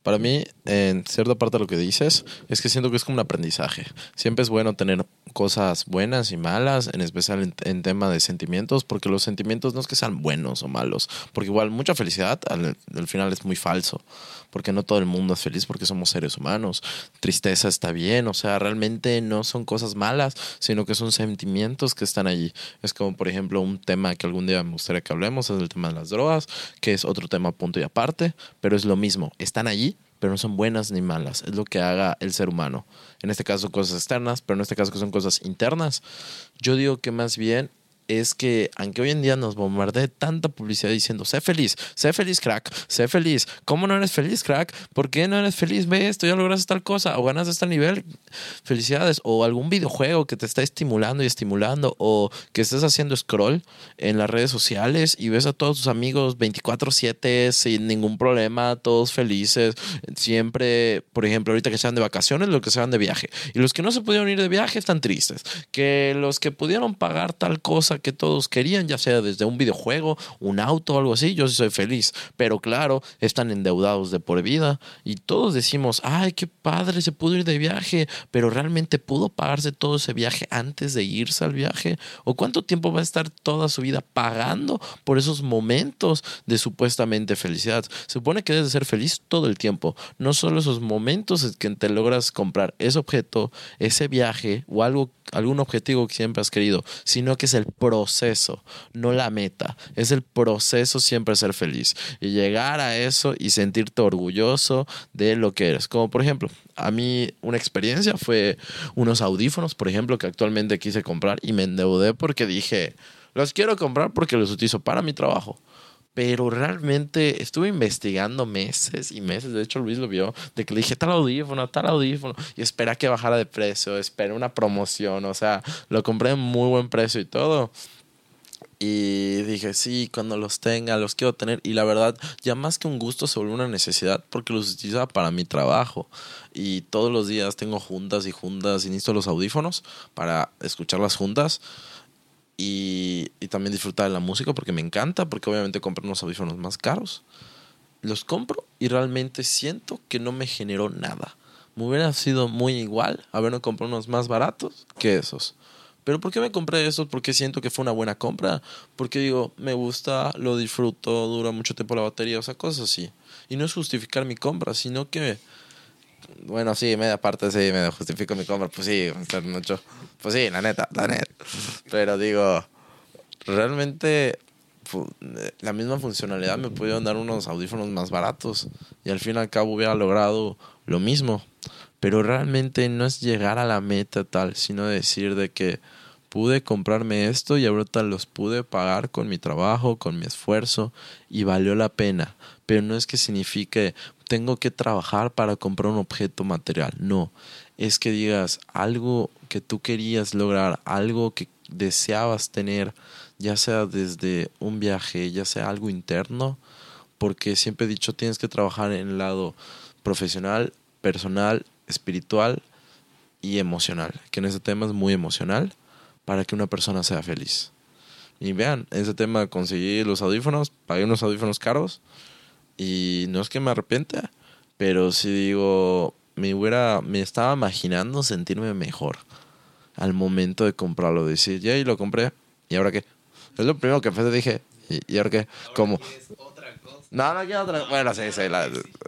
para mí, en cierta parte de lo que dices, es que siento que es como un aprendizaje. Siempre es bueno tener cosas buenas y malas, en especial en, tema de sentimientos, porque los sentimientos no es que sean buenos o malos, porque igual mucha felicidad al, final es muy falso, porque no todo el mundo es feliz porque somos seres humanos. Tristeza está bien, o sea, realmente no son cosas malas, sino que son sentimientos que están allí. Es como, por ejemplo, un tema que algún día me gustaría que hablemos, es el tema de las drogas, que es otro tema punto y aparte, pero es lo mismo, están allí, pero no son buenas ni malas. Es lo que haga el ser humano. En este caso cosas externas, pero en este caso que son cosas internas. Yo digo que más bien es que aunque hoy en día nos bombardee tanta publicidad diciendo, sé feliz, sé feliz, crack, sé feliz. ¿Cómo no eres feliz, crack? ¿Por qué no eres feliz? Ve esto, ya lograste tal cosa, o ganas este nivel. Felicidades. O algún videojuego que te está estimulando y estimulando, o que estés haciendo scroll en las redes sociales y ves a todos tus amigos 24-7 sin ningún problema, todos felices. Siempre, por ejemplo, ahorita que se van de vacaciones, los que se van de viaje. Y los que no se pudieron ir de viaje están tristes. Que los que pudieron pagar tal cosa que todos querían, ya sea desde un videojuego, un auto o algo así, yo sí soy feliz. Pero claro, están endeudados de por vida y todos decimos, ay, qué padre, se pudo ir de viaje, pero realmente pudo pagarse todo ese viaje antes de irse al viaje. ¿O cuánto tiempo va a estar toda su vida pagando por esos momentos de supuestamente felicidad? Se supone que debes ser feliz todo el tiempo, no solo esos momentos en que te logras comprar ese objeto, ese viaje o algo, algún objetivo que siempre has querido, sino que es el proceso, no la meta. Es el proceso siempre ser feliz y llegar a eso y sentirte orgulloso de lo que eres. Como por ejemplo, a mí una experiencia fue unos audífonos, por ejemplo, que actualmente quise comprar y me endeudé porque dije, los quiero comprar porque los utilizo para mi trabajo pero realmente estuve investigando meses y meses. De hecho, Luis lo vio, de que le dije tal audífono, tal audífono, y esperé que bajara de precio, esperé una promoción, o sea, lo compré en muy buen precio y todo. Y dije, sí, cuando los tenga, los quiero tener. Y la verdad, ya más que un gusto, se volvió una necesidad porque los utilizaba para mi trabajo. Y todos los días tengo juntas y juntas y necesito los audífonos para escuchar las juntas y, también disfrutar de la música porque me encanta, porque obviamente compré unos audífonos más caros. Los compro y realmente siento que no me generó nada. Me hubiera sido muy igual haberme comprado unos más baratos que esos. Pero ¿por qué me compré esos? Porque siento que fue una buena compra. Porque digo, me gusta, lo disfruto, dura mucho tiempo la batería, o sea, cosas así. Y no es justificar mi compra, sino que bueno, sí, media parte sí, me justifico mi compra. Pues sí, mucho. Pues sí, la neta, la neta. Pero digo, realmente la misma funcionalidad me pudieron dar unos audífonos más baratos y al fin y al cabo hubiera logrado lo mismo. Pero realmente no es llegar a la meta tal, sino decir de que pude comprarme esto y ahorita los pude pagar con mi trabajo, con mi esfuerzo y valió la pena. Pero no es que signifique tengo que trabajar para comprar un objeto material, no, es que digas algo que tú querías lograr, algo que deseabas tener, ya sea desde un viaje, ya sea algo interno, porque siempre he dicho tienes que trabajar en el lado profesional, personal, espiritual y emocional, que en ese tema es muy emocional para que una persona sea feliz. Y vean, ese tema conseguí los audífonos, pagué unos audífonos caros y no es que me arrepienta, pero sí digo, me hubiera, me estaba imaginando sentirme mejor al momento de comprarlo. Decir, ya, y lo compré, ¿y ahora qué? Es lo primero que fue, dije, ¿y, ahora qué? ¿Cómo? Otra cosa. No, no quiero otra Bueno, sí, sí,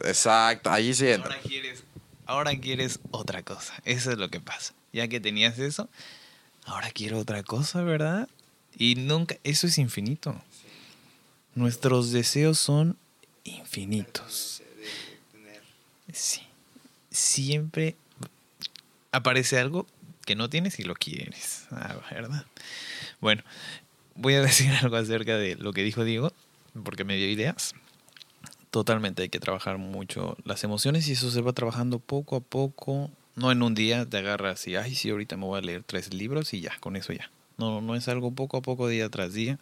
exacto, ahí sí Ahora quieres, ahora quieres otra cosa, eso es lo que pasa. Ya que tenías eso, ahora quiero otra cosa, ¿verdad? Y nunca, eso es infinito. Nuestros deseos son infinitos. Sí. Siempre aparece algo que no tienes y lo quieres, ah, ¿verdad? Bueno, voy a [LAUGHS] decir algo acerca de lo que dijo Diego, porque me dio ideas. Totalmente hay que trabajar mucho las emociones y eso se va trabajando poco a poco. No en un día te agarras y, ay, sí, ahorita me voy a leer tres libros y ya, con eso ya. No, no es algo poco a poco, día tras día.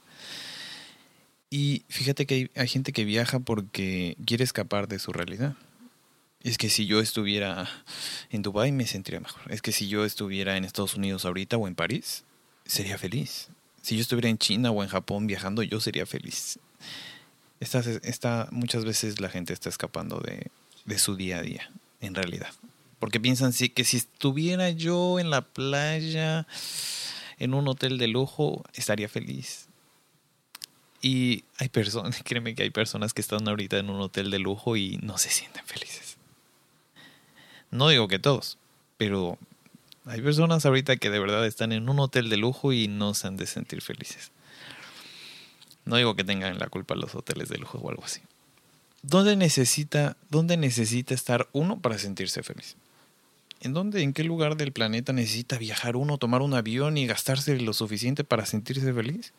Y fíjate que hay, gente que viaja porque quiere escapar de su realidad. Es que si yo estuviera en Dubái me sentiría mejor. Es que si yo estuviera en Estados Unidos ahorita o en París, sería feliz. Si yo estuviera en China o en Japón viajando, yo sería feliz. Muchas veces la gente está escapando de, de su día a día, en realidad. Porque piensan sí, que si estuviera yo en la playa, en un hotel de lujo, estaría feliz. Y hay personas, [LAUGHS] créeme que hay personas que están ahorita en un hotel de lujo y no se sienten felices. No digo que todos, pero hay personas ahorita que de verdad están en un hotel de lujo y no se han de sentir felices. No digo que tengan la culpa los hoteles de lujo o algo así. ¿Dónde necesita, dónde necesita estar uno para sentirse feliz? ¿En dónde, en qué lugar del planeta necesita viajar uno, tomar un avión y gastarse lo suficiente para sentirse feliz?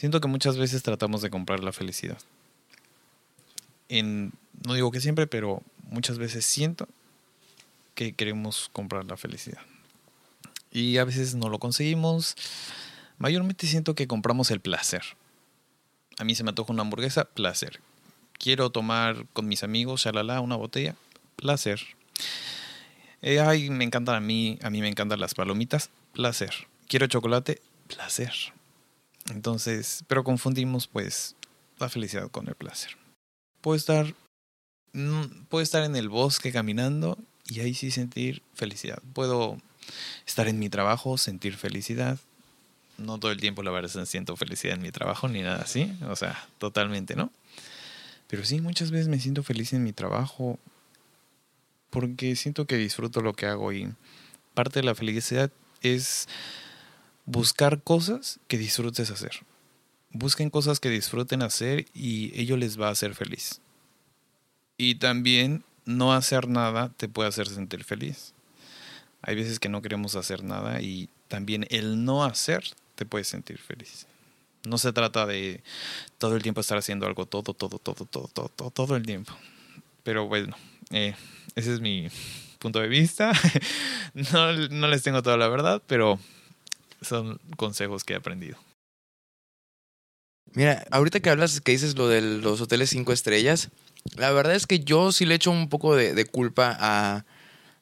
Siento que muchas veces tratamos de comprar la felicidad. En, no digo que siempre, pero muchas veces siento que queremos comprar la felicidad. Y a veces no lo conseguimos. Mayormente siento que compramos el placer. A mí se me antoja una hamburguesa, placer. Quiero tomar con mis amigos, shalala, una botella, placer. Eh, ay, me encantan a mí, a mí me encantan las palomitas, placer. Quiero chocolate, placer. Entonces, pero confundimos pues la felicidad con el placer. Puedo estar, mm, puedo estar en el bosque caminando y ahí sí sentir felicidad. Puedo estar en mi trabajo, sentir felicidad. No todo el tiempo la verdad siento felicidad en mi trabajo ni nada así, o sea, totalmente, ¿no? Pero sí, muchas veces me siento feliz en mi trabajo porque siento que disfruto lo que hago y parte de la felicidad es buscar cosas que disfrutes hacer. Busquen cosas que disfruten hacer y ello les va a hacer feliz. Y también no hacer nada te puede hacer sentir feliz. Hay veces que no queremos hacer nada y también el no hacer te puede sentir feliz. No se trata de todo el tiempo estar haciendo algo, todo, todo, todo, todo, todo, todo, el tiempo. Pero bueno, eh, ese es mi punto de vista. [LAUGHS] no, no les tengo toda la verdad, pero son consejos que he aprendido. Mira, ahorita que hablas, que dices lo de los hoteles cinco estrellas, la verdad es que yo sí le echo un poco de, culpa a,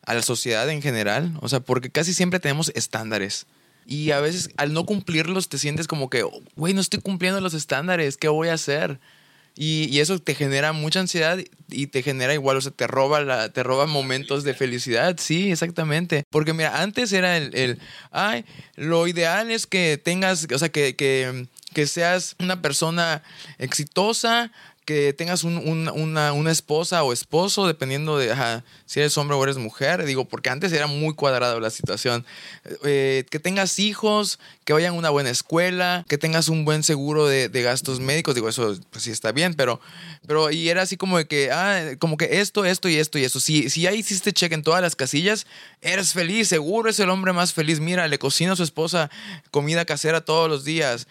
a, la sociedad en general, o sea, porque casi siempre tenemos estándares. Y a veces al no cumplirlos te sientes como que, güey, no estoy cumpliendo los estándares, ¿qué voy a hacer? Y, eso te genera mucha ansiedad y te genera igual, o sea, te roba, la, te roba momentos de felicidad. Sí, exactamente. Porque mira, antes era el, el ay, lo ideal es que tengas, o sea, que, que, que seas una persona exitosa, que tengas un- un- una, esposa o esposo, dependiendo de si eres hombre o eres mujer. Digo, porque antes era muy cuadrado la situación. Eh, que tengas hijos, que vayan a una buena escuela, que tengas un buen seguro de, de gastos médicos. Digo, eso pues sí está bien, pero, pero y era así como de que, ah, como que esto, esto y esto y eso. Si, si ya hiciste check en todas las casillas, eres feliz, seguro es el hombre más feliz. Mira, le cocina a su esposa comida casera todos los días.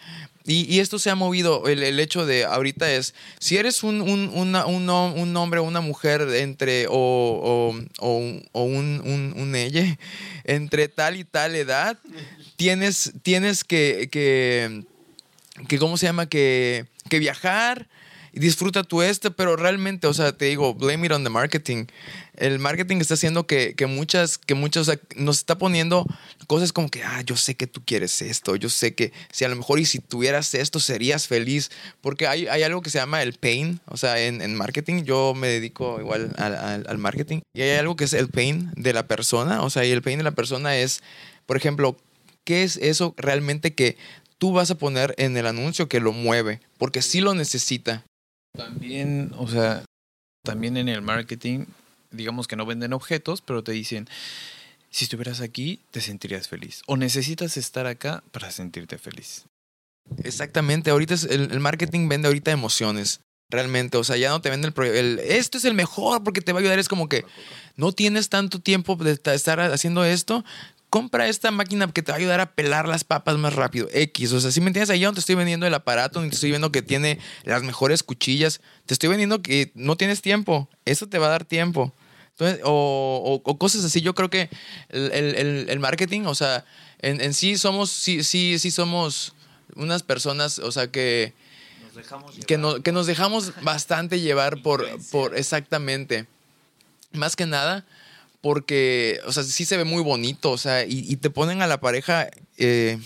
Y, y esto se ha movido, el, el hecho de ahorita es, si eres un, un, una- un, un hombre o una mujer entre, o, o, o o un, ella, [LAUGHS] entre tal y tal edad, tienes, tienes que, que, que, ¿cómo se llama? Que, que viajar disfruta tu este, pero realmente, o sea, te digo, blame it on the marketing. El marketing está haciendo que, que muchas, que muchas, o sea, nos está poniendo cosas como que, ah, yo sé que tú quieres esto, yo sé que si a lo mejor y si tuvieras esto serías feliz, porque hay, hay algo que se llama el pain, o sea, en, en marketing, yo me dedico igual al, al- al marketing, y hay algo que es el pain de la persona, o sea, y el pain de la persona es, por ejemplo, ¿qué es eso realmente que tú vas a poner en el anuncio que lo mueve? Porque sí lo necesita. También, o sea, también en el marketing, digamos que no venden objetos, pero te dicen, si estuvieras aquí, te sentirías feliz. O necesitas estar acá para sentirte feliz. Exactamente, ahorita es- el, el marketing vende ahorita emociones. Realmente, o sea, ya no te vende el, el esto es el mejor porque te va a ayudar. Es como que no tienes tanto tiempo de ta- estar haciendo esto. Compra esta máquina que te va a ayudar a pelar las papas más rápido. X. O sea, si me entiendes, ahí yo no te estoy vendiendo el aparato, ni te estoy viendo que tiene las mejores cuchillas. Te estoy vendiendo que no tienes tiempo. Eso te va a dar tiempo. Entonces, o, o- o cosas así. Yo creo que el, el- el- marketing, o sea, en, en sí somos, sí, sí, sí somos unas personas, o sea, que, que, no- que nos dejamos bastante llevar por, por exactamente. Más que nada, porque, o sea, sí se ve muy bonito, o sea, y, y te ponen a la pareja eh,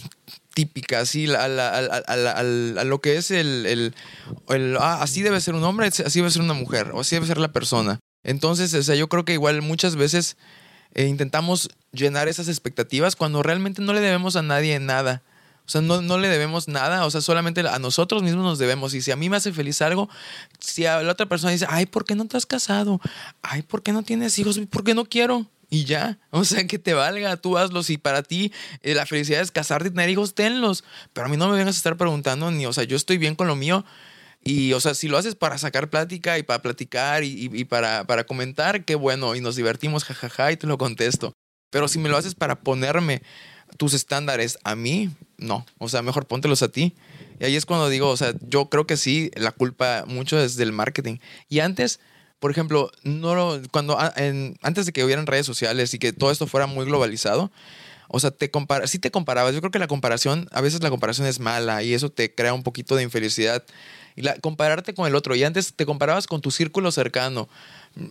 típica, así, a, la- a la- lo que es el, el- el, ah, así debe ser un hombre, así debe ser una mujer, o así debe ser la persona. Entonces, o sea, yo creo que igual muchas veces eh, intentamos llenar esas expectativas cuando realmente no le debemos a nadie nada. O sea, no, no le debemos nada, o sea, solamente a nosotros mismos nos debemos. Y si a mí me hace feliz algo, si a la otra persona dice, ay, ¿por qué no te has casado? Ay, ¿por qué no tienes hijos? ¿Por qué no quiero? Y ya, o sea, que te valga, tú hazlo. Si para ti eh, la felicidad es casarte y tener hijos, tenlos. Pero a mí no me vengas a estar preguntando ni, o sea, yo estoy bien con lo mío. Y, o sea, si lo haces para sacar plática y para platicar y, para, para comentar, qué bueno, y nos divertimos, jajaja, y te lo contesto. Pero si me lo haces para ponerme tus estándares a mí, no. O sea, mejor póntelos a ti. Y ahí es cuando digo, o sea, yo creo que sí, la culpa mucho es del marketing. Y antes, por ejemplo, no lo- cuando a- en- antes de que hubieran redes sociales y que todo esto fuera muy globalizado, o sea, te compara, sí te comparabas. Yo creo que la comparación, a veces la comparación es mala y eso te crea un poquito de infelicidad. Compararte con el otro. Y antes te comparabas con tu círculo cercano.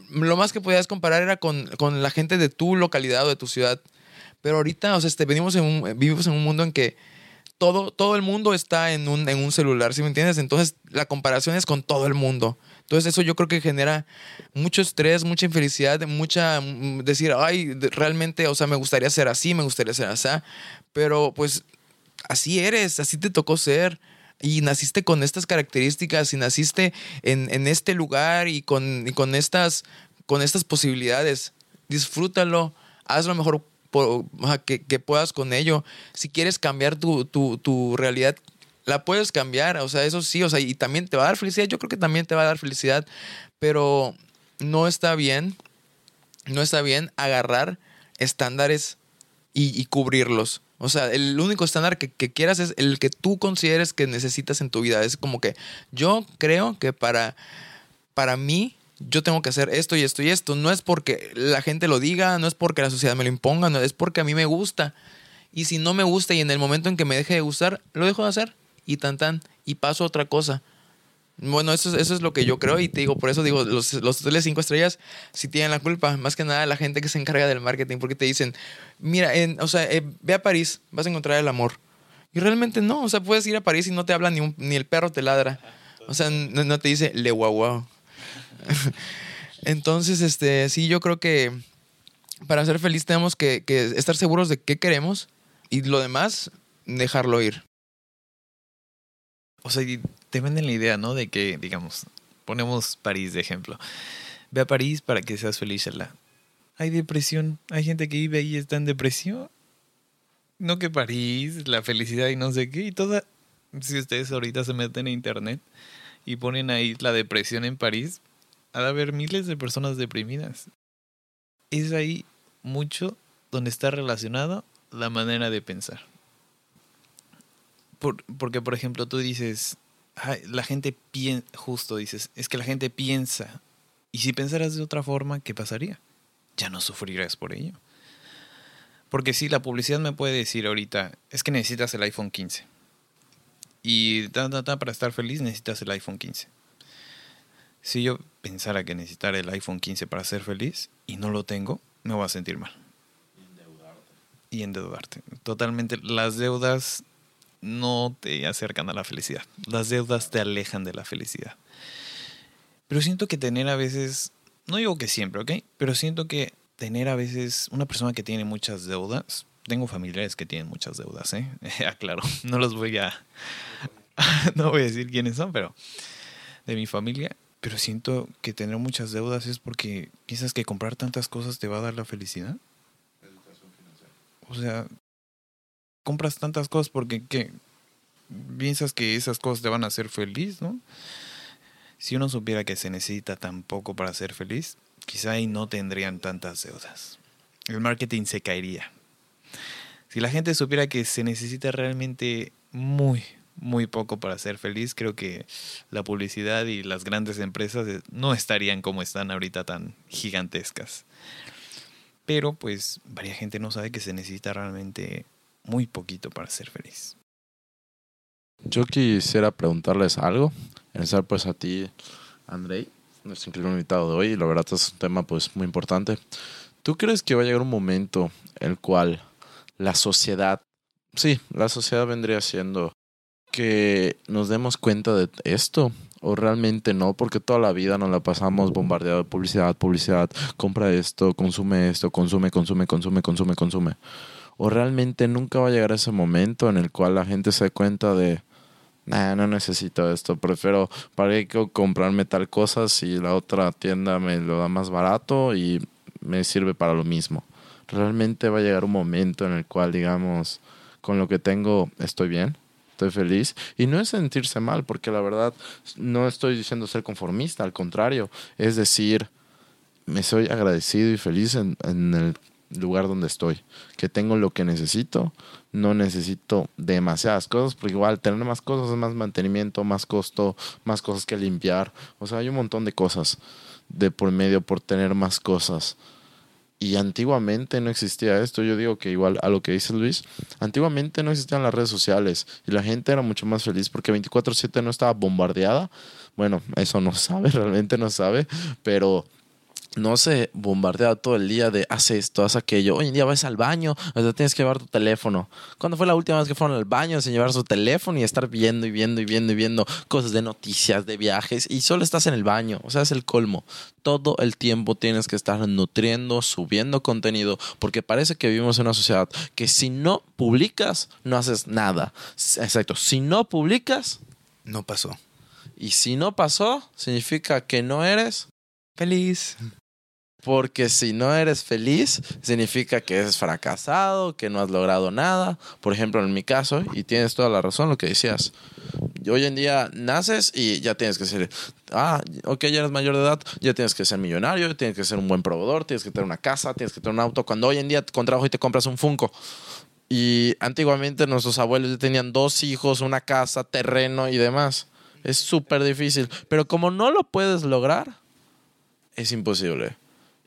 Lo más que podías comparar era con, con la gente de tu localidad o de tu ciudad. Pero ahorita, o sea, este, venimos en un, vivimos en un mundo en que todo, todo el mundo está en un, en un celular, ¿sí me entiendes? Entonces, la comparación es con todo el mundo. Entonces, eso yo creo que genera mucho estrés, mucha infelicidad, mucha mm, decir, ay, realmente, o sea, me gustaría ser así, me gustaría ser así. Pero, pues, así eres, así te tocó ser. Y naciste con estas características y naciste en, en este lugar y con, y con, estas, con estas posibilidades. Disfrútalo, haz lo mejor que, puedas con ello. Si quieres cambiar tu, tu, realidad, la puedes cambiar. O sea, eso sí, o sea, y también te va a dar felicidad. Yo creo que también te va a dar felicidad, pero no está bien, no está bien agarrar estándares y, y cubrirlos. O sea, el único estándar que, que quieras es el que tú consideres que necesitas en tu vida. Es como que yo creo que para, para mí yo tengo que hacer esto y esto y esto. No es porque la gente lo diga, no es porque la sociedad me lo imponga, no es porque a mí me gusta. Y si no me gusta y en el momento en que me deje de gustar, lo dejo de hacer y tan tan y paso a otra cosa. Bueno, eso, es- eso es lo que yo creo y te digo, por eso digo, los, los hoteles cinco estrellas sí tienen la culpa, más que nada la gente que se encarga del marketing, porque te dicen, mira, en- o sea, eh, ve a París, vas a encontrar el amor. Y realmente no, o sea, puedes ir a París y no te habla ni, ni el perro te ladra. O sea, no, no te dice le guau guau. [LAUGHS] Entonces, este, sí, yo creo que para ser feliz tenemos que, estar seguros de qué queremos y lo demás, dejarlo ir. O sea, te venden la idea, ¿no? De que, digamos, ponemos París de ejemplo. Ve a París para que seas feliz, Allah. Hay depresión, hay gente que vive ahí y está en depresión. No que París, la felicidad y no sé qué, y toda... Si ustedes ahorita se meten en internet y ponen ahí la depresión en París, ha de haber miles de personas deprimidas. Es ahí mucho donde está relacionado la manera de pensar. Por- porque, por ejemplo, tú dices, "Ay, la gente piensa, justo dices, es que la gente piensa. Y si pensaras de otra forma, ¿qué pasaría? Ya no sufrirás por ello. Porque sí, la publicidad me puede decir ahorita, es que necesitas el iPhone 15. Y ta, ta, ta, para estar feliz necesitas el iPhone 15. Si yo pensara que necesitara el iPhone 15 para ser feliz y no lo tengo, me voy a sentir mal. Y endeudarte. Totalmente. Las deudas no te acercan a la felicidad. Las deudas te alejan de la felicidad. Pero siento que tener a veces, no digo que siempre, ¿ok? Pero siento que tener a veces una persona que tiene muchas deudas, tengo familiares que tienen muchas deudas, ¿eh? [LAUGHS] Aclaro, no los voy a, [LAUGHS] no voy a decir quiénes son, pero de mi familia. Pero siento que tener muchas deudas es porque piensas que comprar tantas cosas te va a dar la felicidad. O sea, compras tantas cosas porque piensas que esas cosas te van a hacer feliz, ¿no? Si uno supiera que se necesita tan poco para ser feliz, quizá ahí no tendrían tantas deudas. El marketing se caería. Si la gente supiera que se necesita realmente muy, muy poco para ser feliz, creo que la publicidad y las grandes empresas eh, no estarían como están ahorita tan gigantescas. Pero pues varia gente no sabe que se necesita realmente muy poquito para ser feliz. Yo quisiera preguntarles algo, especial pues a ti, Andrei, nuestro invitado de hoy, la verdad es un tema pues muy importante. ¿Tú crees que va a llegar un momento el cual la sociedad, sí, la sociedad vendría siendo que nos demos cuenta de esto? ¿O realmente no? Porque toda la vida nos la pasamos bombardeado de publicidad, publicidad, compra esto, consume esto, consume, consume, consume, consume, consume. ¿O realmente nunca va a llegar ese momento en el cual la gente se dé cuenta de, nah, no necesito esto, prefiero para qué comprarme tal cosa si la otra tienda me lo da más barato y me sirve para lo mismo? ¿Realmente va a llegar un momento en el cual, digamos, con lo que tengo estoy bien? Estoy feliz. Y no es sentirse mal, porque la verdad no estoy diciendo ser conformista, al contrario, es decir, me soy agradecido y feliz en, en el lugar donde estoy, que tengo lo que necesito, no necesito demasiadas cosas, porque igual tener más cosas es más mantenimiento, más costo, más cosas que limpiar, o sea, hay un montón de cosas de por medio por tener más cosas. Y antiguamente no existía esto. Yo digo que igual a lo que dice Luis, antiguamente no existían las redes sociales y la gente era mucho más feliz porque 24/7 no estaba bombardeada. Bueno, eso no [LAUGHS] sabe, realmente no sabe, pero no se bombardea todo el día de haz esto, haz aquello. Hoy en día vas al baño, o sea, tienes que llevar tu teléfono. ¿Cuándo fue la última vez que fueron al baño sin llevar su teléfono y estar viendo y viendo y viendo y viendo cosas de noticias, de viajes y solo estás en el baño? O sea, es el colmo. Todo el tiempo tienes que estar nutriendo, subiendo contenido, porque parece que vivimos en una sociedad que si no publicas, no haces nada. Exacto, si no publicas No pasó. y si no pasó, significa que no eres Feliz. Porque si no eres feliz, significa que eres fracasado, que no has logrado nada. Por ejemplo, en mi caso, y tienes toda la razón lo que decías. Hoy en día naces y ya tienes que ser, ah, ok, ya eres mayor de edad, ya tienes que ser millonario, tienes que ser un buen proveedor, tienes que tener una casa, tienes que tener un auto. Cuando hoy en día con trabajo y te compras un Funko. Y antiguamente nuestros abuelos ya tenían dos hijos, una casa, terreno y demás. Es súper difícil. Pero como no lo puedes lograr, es imposible.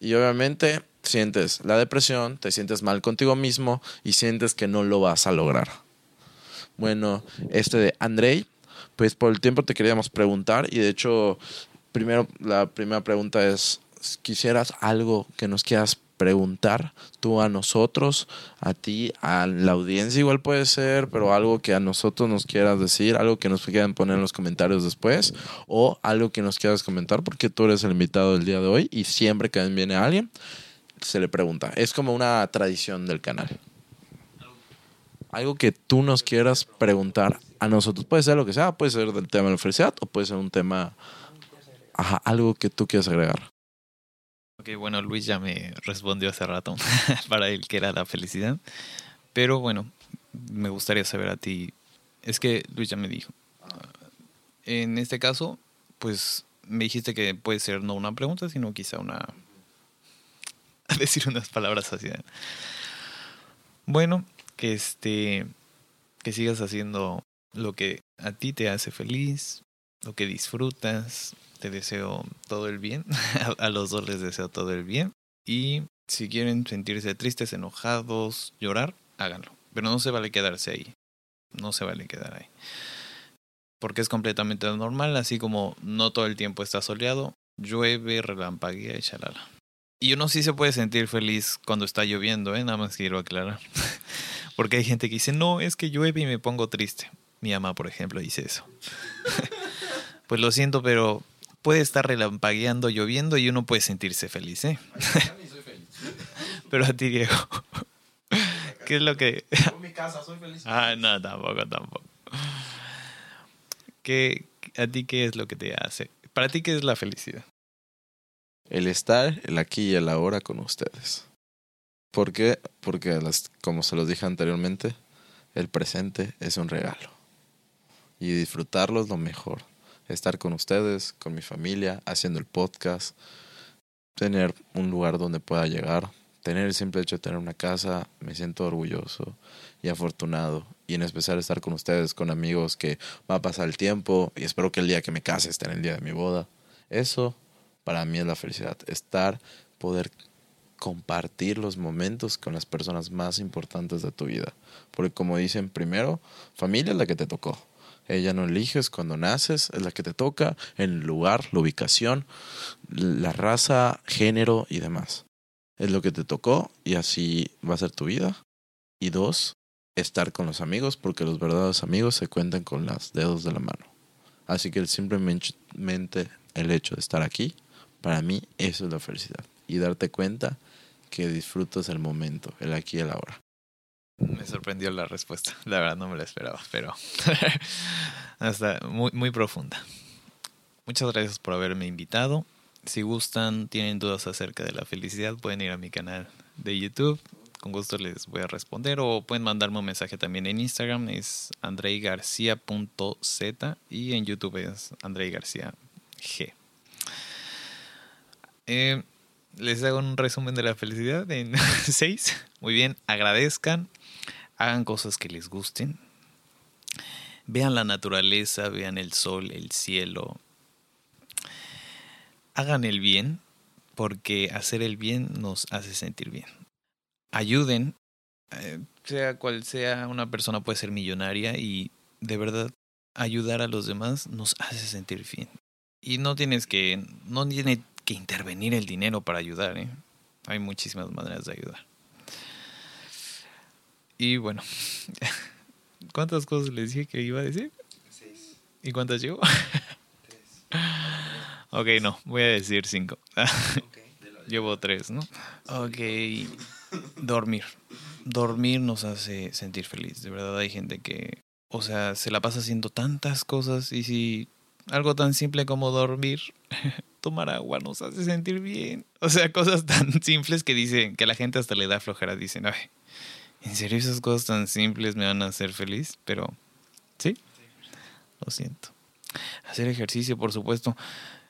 Y obviamente sientes la depresión, te sientes mal contigo mismo y sientes que no lo vas a lograr. Bueno, este de Andrei, pues por el tiempo te queríamos preguntar y de hecho, primero la primera pregunta es, ¿quisieras algo que nos quieras preguntar tú a nosotros, a ti, a la audiencia igual puede ser, pero algo que a nosotros nos quieras decir, algo que nos quieran poner en los comentarios después o algo que nos quieras comentar porque tú eres el invitado del día de hoy y siempre que viene alguien se le pregunta. Es como una tradición del canal. Algo que tú nos quieras preguntar a nosotros. Puede ser lo que sea, puede ser del tema de la felicidad o puede ser un tema ajá, algo que tú quieras agregar. Ok, bueno, Luis ya me respondió hace rato [LAUGHS] para él que era la felicidad. Pero bueno, me gustaría saber a ti. Es que Luis ya me dijo. En este caso, pues me dijiste que puede ser no una pregunta, sino quizá una... [LAUGHS] Decir unas palabras así. Bueno, que este... Que sigas haciendo lo que a ti te hace feliz, lo que disfrutas. Te deseo todo el bien. [LAUGHS] a los dos les deseo todo el bien. Y si quieren sentirse tristes, enojados, llorar, háganlo. Pero no se vale quedarse ahí. No se vale quedar ahí porque es completamente normal, así como no todo el tiempo está soleado, llueve, relampaguea y chalala. Y uno sí se puede sentir feliz cuando está lloviendo, ¿eh? nada más quiero aclarar. [LAUGHS] porque hay gente que dice, no, es que llueve y me pongo triste. Mi mamá, por ejemplo, dice eso. [LAUGHS] pues lo siento, pero puede estar relampagueando, lloviendo y uno puede sentirse feliz, ¿eh? [LAUGHS] pero a ti, Diego. ¿Qué es lo que.? En mi casa soy feliz. Ah, no, tampoco, tampoco. ¿Qué, ¿A ti qué es lo que te hace? ¿Para ti qué es la felicidad? El estar el aquí y el ahora con ustedes. ¿Por qué? Porque, las, como se los dije anteriormente, el presente es un regalo. Y disfrutarlo es lo mejor. Estar con ustedes, con mi familia, haciendo el podcast, tener un lugar donde pueda llegar, tener el simple hecho de tener una casa, me siento orgulloso y afortunado. Y en especial estar con ustedes, con amigos que va a pasar el tiempo y espero que el día que me case esté en el día de mi boda. Eso para mí es la felicidad. Estar, poder compartir los momentos con las personas más importantes de tu vida. Porque como dicen, primero, familia es la que te tocó. Ella no eliges cuando naces, es la que te toca, el lugar, la ubicación, la raza, género y demás es lo que te tocó y así va a ser tu vida. Y dos, estar con los amigos, porque los verdaderos amigos se cuentan con los dedos de la mano. Así que simplemente el hecho de estar aquí, para mí eso es la felicidad. Y darte cuenta que disfrutas el momento, el aquí y el ahora. Me sorprendió la respuesta, [LAUGHS] la verdad no me la esperaba, pero [LAUGHS] hasta muy, profunda. Muchas gracias por haberme invitado si gustan, tienen dudas acerca de la felicidad, pueden ir a mi canal de YouTube. Con gusto les voy a responder o pueden mandarme un mensaje también en Instagram, es andreigarcia.z y en YouTube es Andrei García G. Eh, les hago un resumen de la felicidad en [LAUGHS] 6. Muy bien, agradezcan, hagan cosas que les gusten, vean la naturaleza, vean el sol, el cielo, hagan el bien porque hacer el bien nos hace sentir bien. Ayuden, eh, sea cual sea, una persona puede ser millonaria y de verdad ayudar a los demás nos hace sentir bien. Y no tienes que, no tiene que intervenir el dinero para ayudar, ¿eh? Hay muchísimas maneras de ayudar. Y bueno, [LAUGHS] ¿cuántas cosas les dije que iba a decir? Seis. ¿Y cuántas llevo? Tres. [LAUGHS] Ok, no, voy a decir cinco. [LAUGHS] Llevo tres, ¿no? Ok, dormir. Dormir nos hace sentir feliz. De verdad hay gente que, o sea, se la pasa haciendo tantas cosas y si algo tan simple como dormir, tomar agua nos hace sentir bien. O sea, cosas tan simples que dicen que la gente hasta le da flojera. Dicen, ay, ¿en serio esas cosas tan simples me van a hacer feliz? Pero, ¿sí? Lo siento. Hacer ejercicio, por supuesto.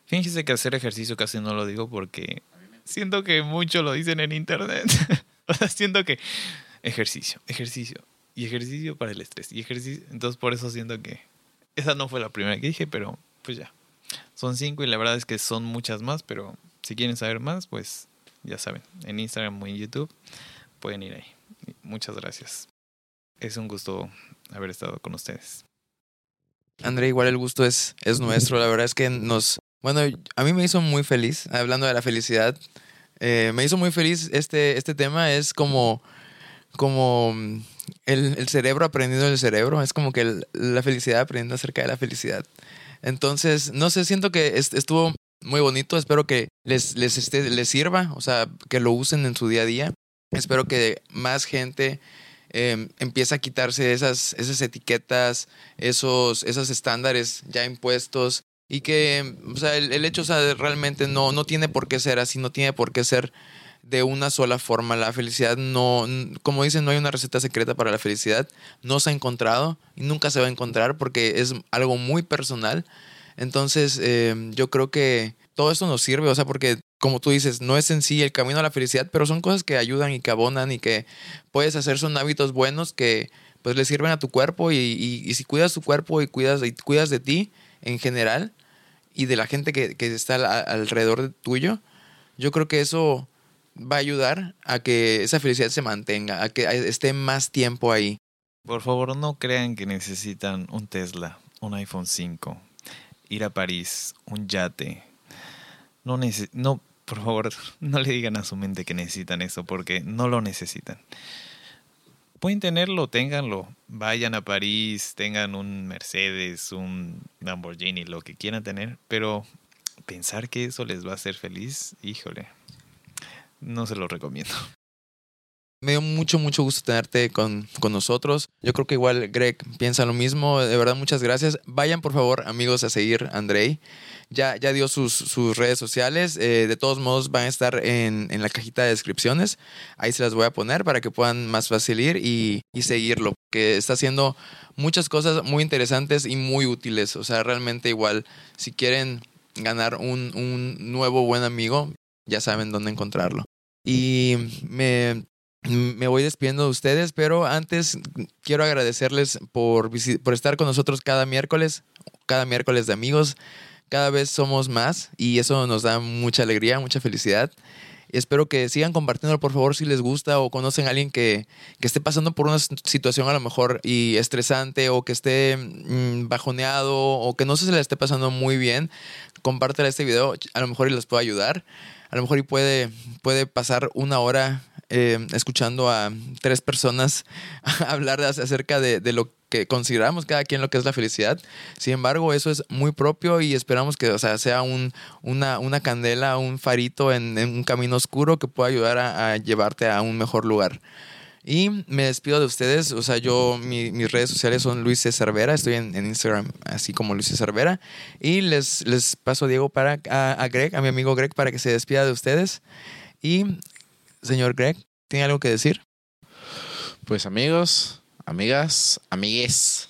Fíjese que hacer ejercicio casi no lo digo porque siento que mucho lo dicen en internet. [LAUGHS] siento que ejercicio, ejercicio y ejercicio para el estrés y ejercicio. Entonces por eso siento que esa no fue la primera que dije, pero pues ya. Son cinco y la verdad es que son muchas más, pero si quieren saber más, pues ya saben, en Instagram o en YouTube pueden ir ahí. Muchas gracias. Es un gusto haber estado con ustedes. André, igual el gusto es, es nuestro. La verdad es que nos, bueno, a mí me hizo muy feliz, hablando de la felicidad, eh, me hizo muy feliz este, este tema, es como, como el, el cerebro aprendiendo del cerebro, es como que la felicidad aprendiendo acerca de la felicidad. Entonces, no sé, siento que estuvo muy bonito, espero que les, les, esté, les sirva, o sea, que lo usen en su día a día. Espero que más gente eh, empiece a quitarse esas, esas etiquetas, esos, esos estándares ya impuestos Y que, o sea, el, hecho, realmente no, no tiene por qué ser así, no tiene por qué ser de una sola forma. La felicidad no, como dicen, no hay una receta secreta para la felicidad. No se ha encontrado y nunca se va a encontrar porque es algo muy personal. Entonces, eh, yo creo que todo esto nos sirve, o sea, porque como tú dices, no es en sí el camino a la felicidad, pero son cosas que ayudan y que abonan y que puedes hacer, son hábitos buenos que pues le sirven a tu cuerpo y, y, si cuidas tu cuerpo y cuidas, y cuidas de ti en general y de la gente que, que está alrededor de tuyo, yo creo que eso va a ayudar a que esa felicidad se mantenga, a que esté más tiempo ahí. Por favor, no crean que necesitan un Tesla, un iPhone 5, ir a París, un yate. No, no, por favor, no le digan a su mente que necesitan eso porque no lo necesitan. Pueden tenerlo, ténganlo. Vayan a París, tengan un Mercedes, un Lamborghini, lo que quieran tener, pero pensar que eso les va a hacer feliz, híjole, no se lo recomiendo. Me dio mucho, mucho gusto tenerte con, con, nosotros. Yo creo que igual Greg piensa lo mismo. De verdad, muchas gracias. Vayan, por favor, amigos, a seguir a Andrei. Ya, ya dio sus, sus redes sociales. Eh, de todos modos, van a estar en, en, la cajita de descripciones. Ahí se las voy a poner para que puedan más fácil ir y, y seguirlo. Que está haciendo muchas cosas muy interesantes y muy útiles. O sea, realmente igual, si quieren ganar un, un nuevo buen amigo, ya saben dónde encontrarlo. Y me, me voy despidiendo de ustedes, pero antes quiero agradecerles por, por estar con nosotros cada miércoles, cada miércoles de amigos. Cada vez somos más y eso nos da mucha alegría, mucha felicidad. Espero que sigan compartiéndolo, por favor, si les gusta o conocen a alguien que, que esté pasando por una situación a lo mejor y estresante o que esté mm, bajoneado o que no si le esté pasando muy bien. Compártela este video, a lo mejor y les puedo ayudar a lo mejor y puede, puede pasar una hora eh, escuchando a tres personas [LAUGHS] hablar acerca de, de, lo que consideramos cada quien lo que es la felicidad. Sin embargo, eso es muy propio y esperamos que o sea, sea un, una, una candela, un farito en, en, un camino oscuro que pueda ayudar a, a llevarte a un mejor lugar. Y me despido de ustedes. O sea, yo, mis redes sociales son Luis César. Estoy en, Instagram así como Luis César. Y les, les paso a Diego para, a, a, Greg, a mi amigo Greg, para que se despida de ustedes. Y, señor Greg, ¿tiene algo que decir? Pues amigos, amigas, amigues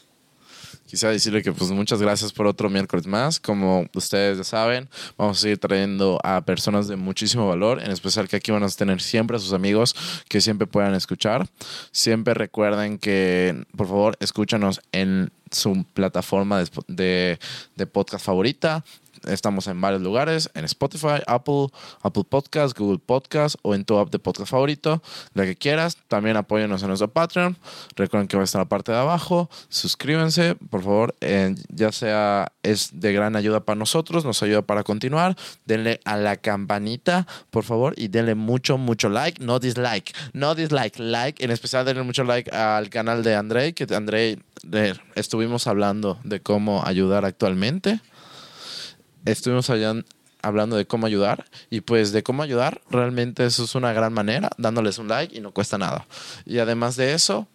quisiera decirle que pues muchas gracias por otro miércoles más. Como ustedes ya saben, vamos a seguir trayendo a personas de muchísimo valor, en especial que aquí van a tener siempre a sus amigos que siempre puedan escuchar. Siempre recuerden que, por favor, escúchanos en su plataforma de, de, de podcast favorita. Estamos en varios lugares, en Spotify, Apple, Apple Podcast, Google Podcast o en tu app de podcast favorito, la que quieras. También apóyenos en nuestro Patreon. Recuerden que va a estar en la parte de abajo. Suscríbanse, por favor. ya sea es de gran ayuda para nosotros, nos ayuda para continuar. Denle a la campanita, por favor, y denle mucho, mucho like. No dislike, no dislike, like. En especial denle mucho like al canal de Andrei, que Andrei estuvimos hablando de cómo ayudar actualmente estuvimos allá hablando de cómo ayudar y pues de cómo ayudar realmente eso es una gran manera dándoles un like y no cuesta nada. Y además de eso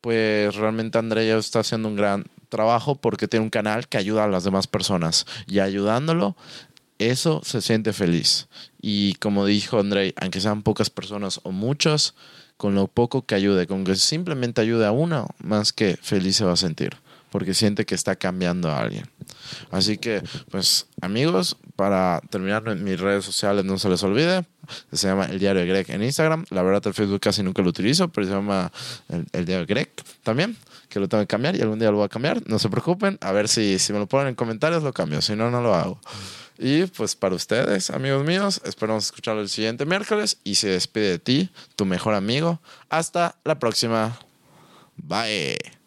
pues realmente Andrea está haciendo un gran trabajo porque tiene un canal que ayuda a las demás personas y ayudándolo eso se siente feliz. Y como dijo Andrei aunque sean pocas personas o muchos con lo poco que ayude con que simplemente ayude a uno más que feliz se va a sentir porque siente que está cambiando a alguien. Así que, pues, amigos, para terminar mis redes sociales, no se les olvide, se llama El Diario Greg en Instagram. La verdad, el Facebook casi nunca lo utilizo, pero se llama El, Diario de Greg también, que lo tengo que cambiar y algún día lo voy a cambiar. No se preocupen, a ver si, si me lo ponen en comentarios, lo cambio, si no, no lo hago. Y pues para ustedes, amigos míos, esperamos escucharlo el siguiente miércoles y se despide de ti, tu mejor amigo. Hasta la próxima. Bye.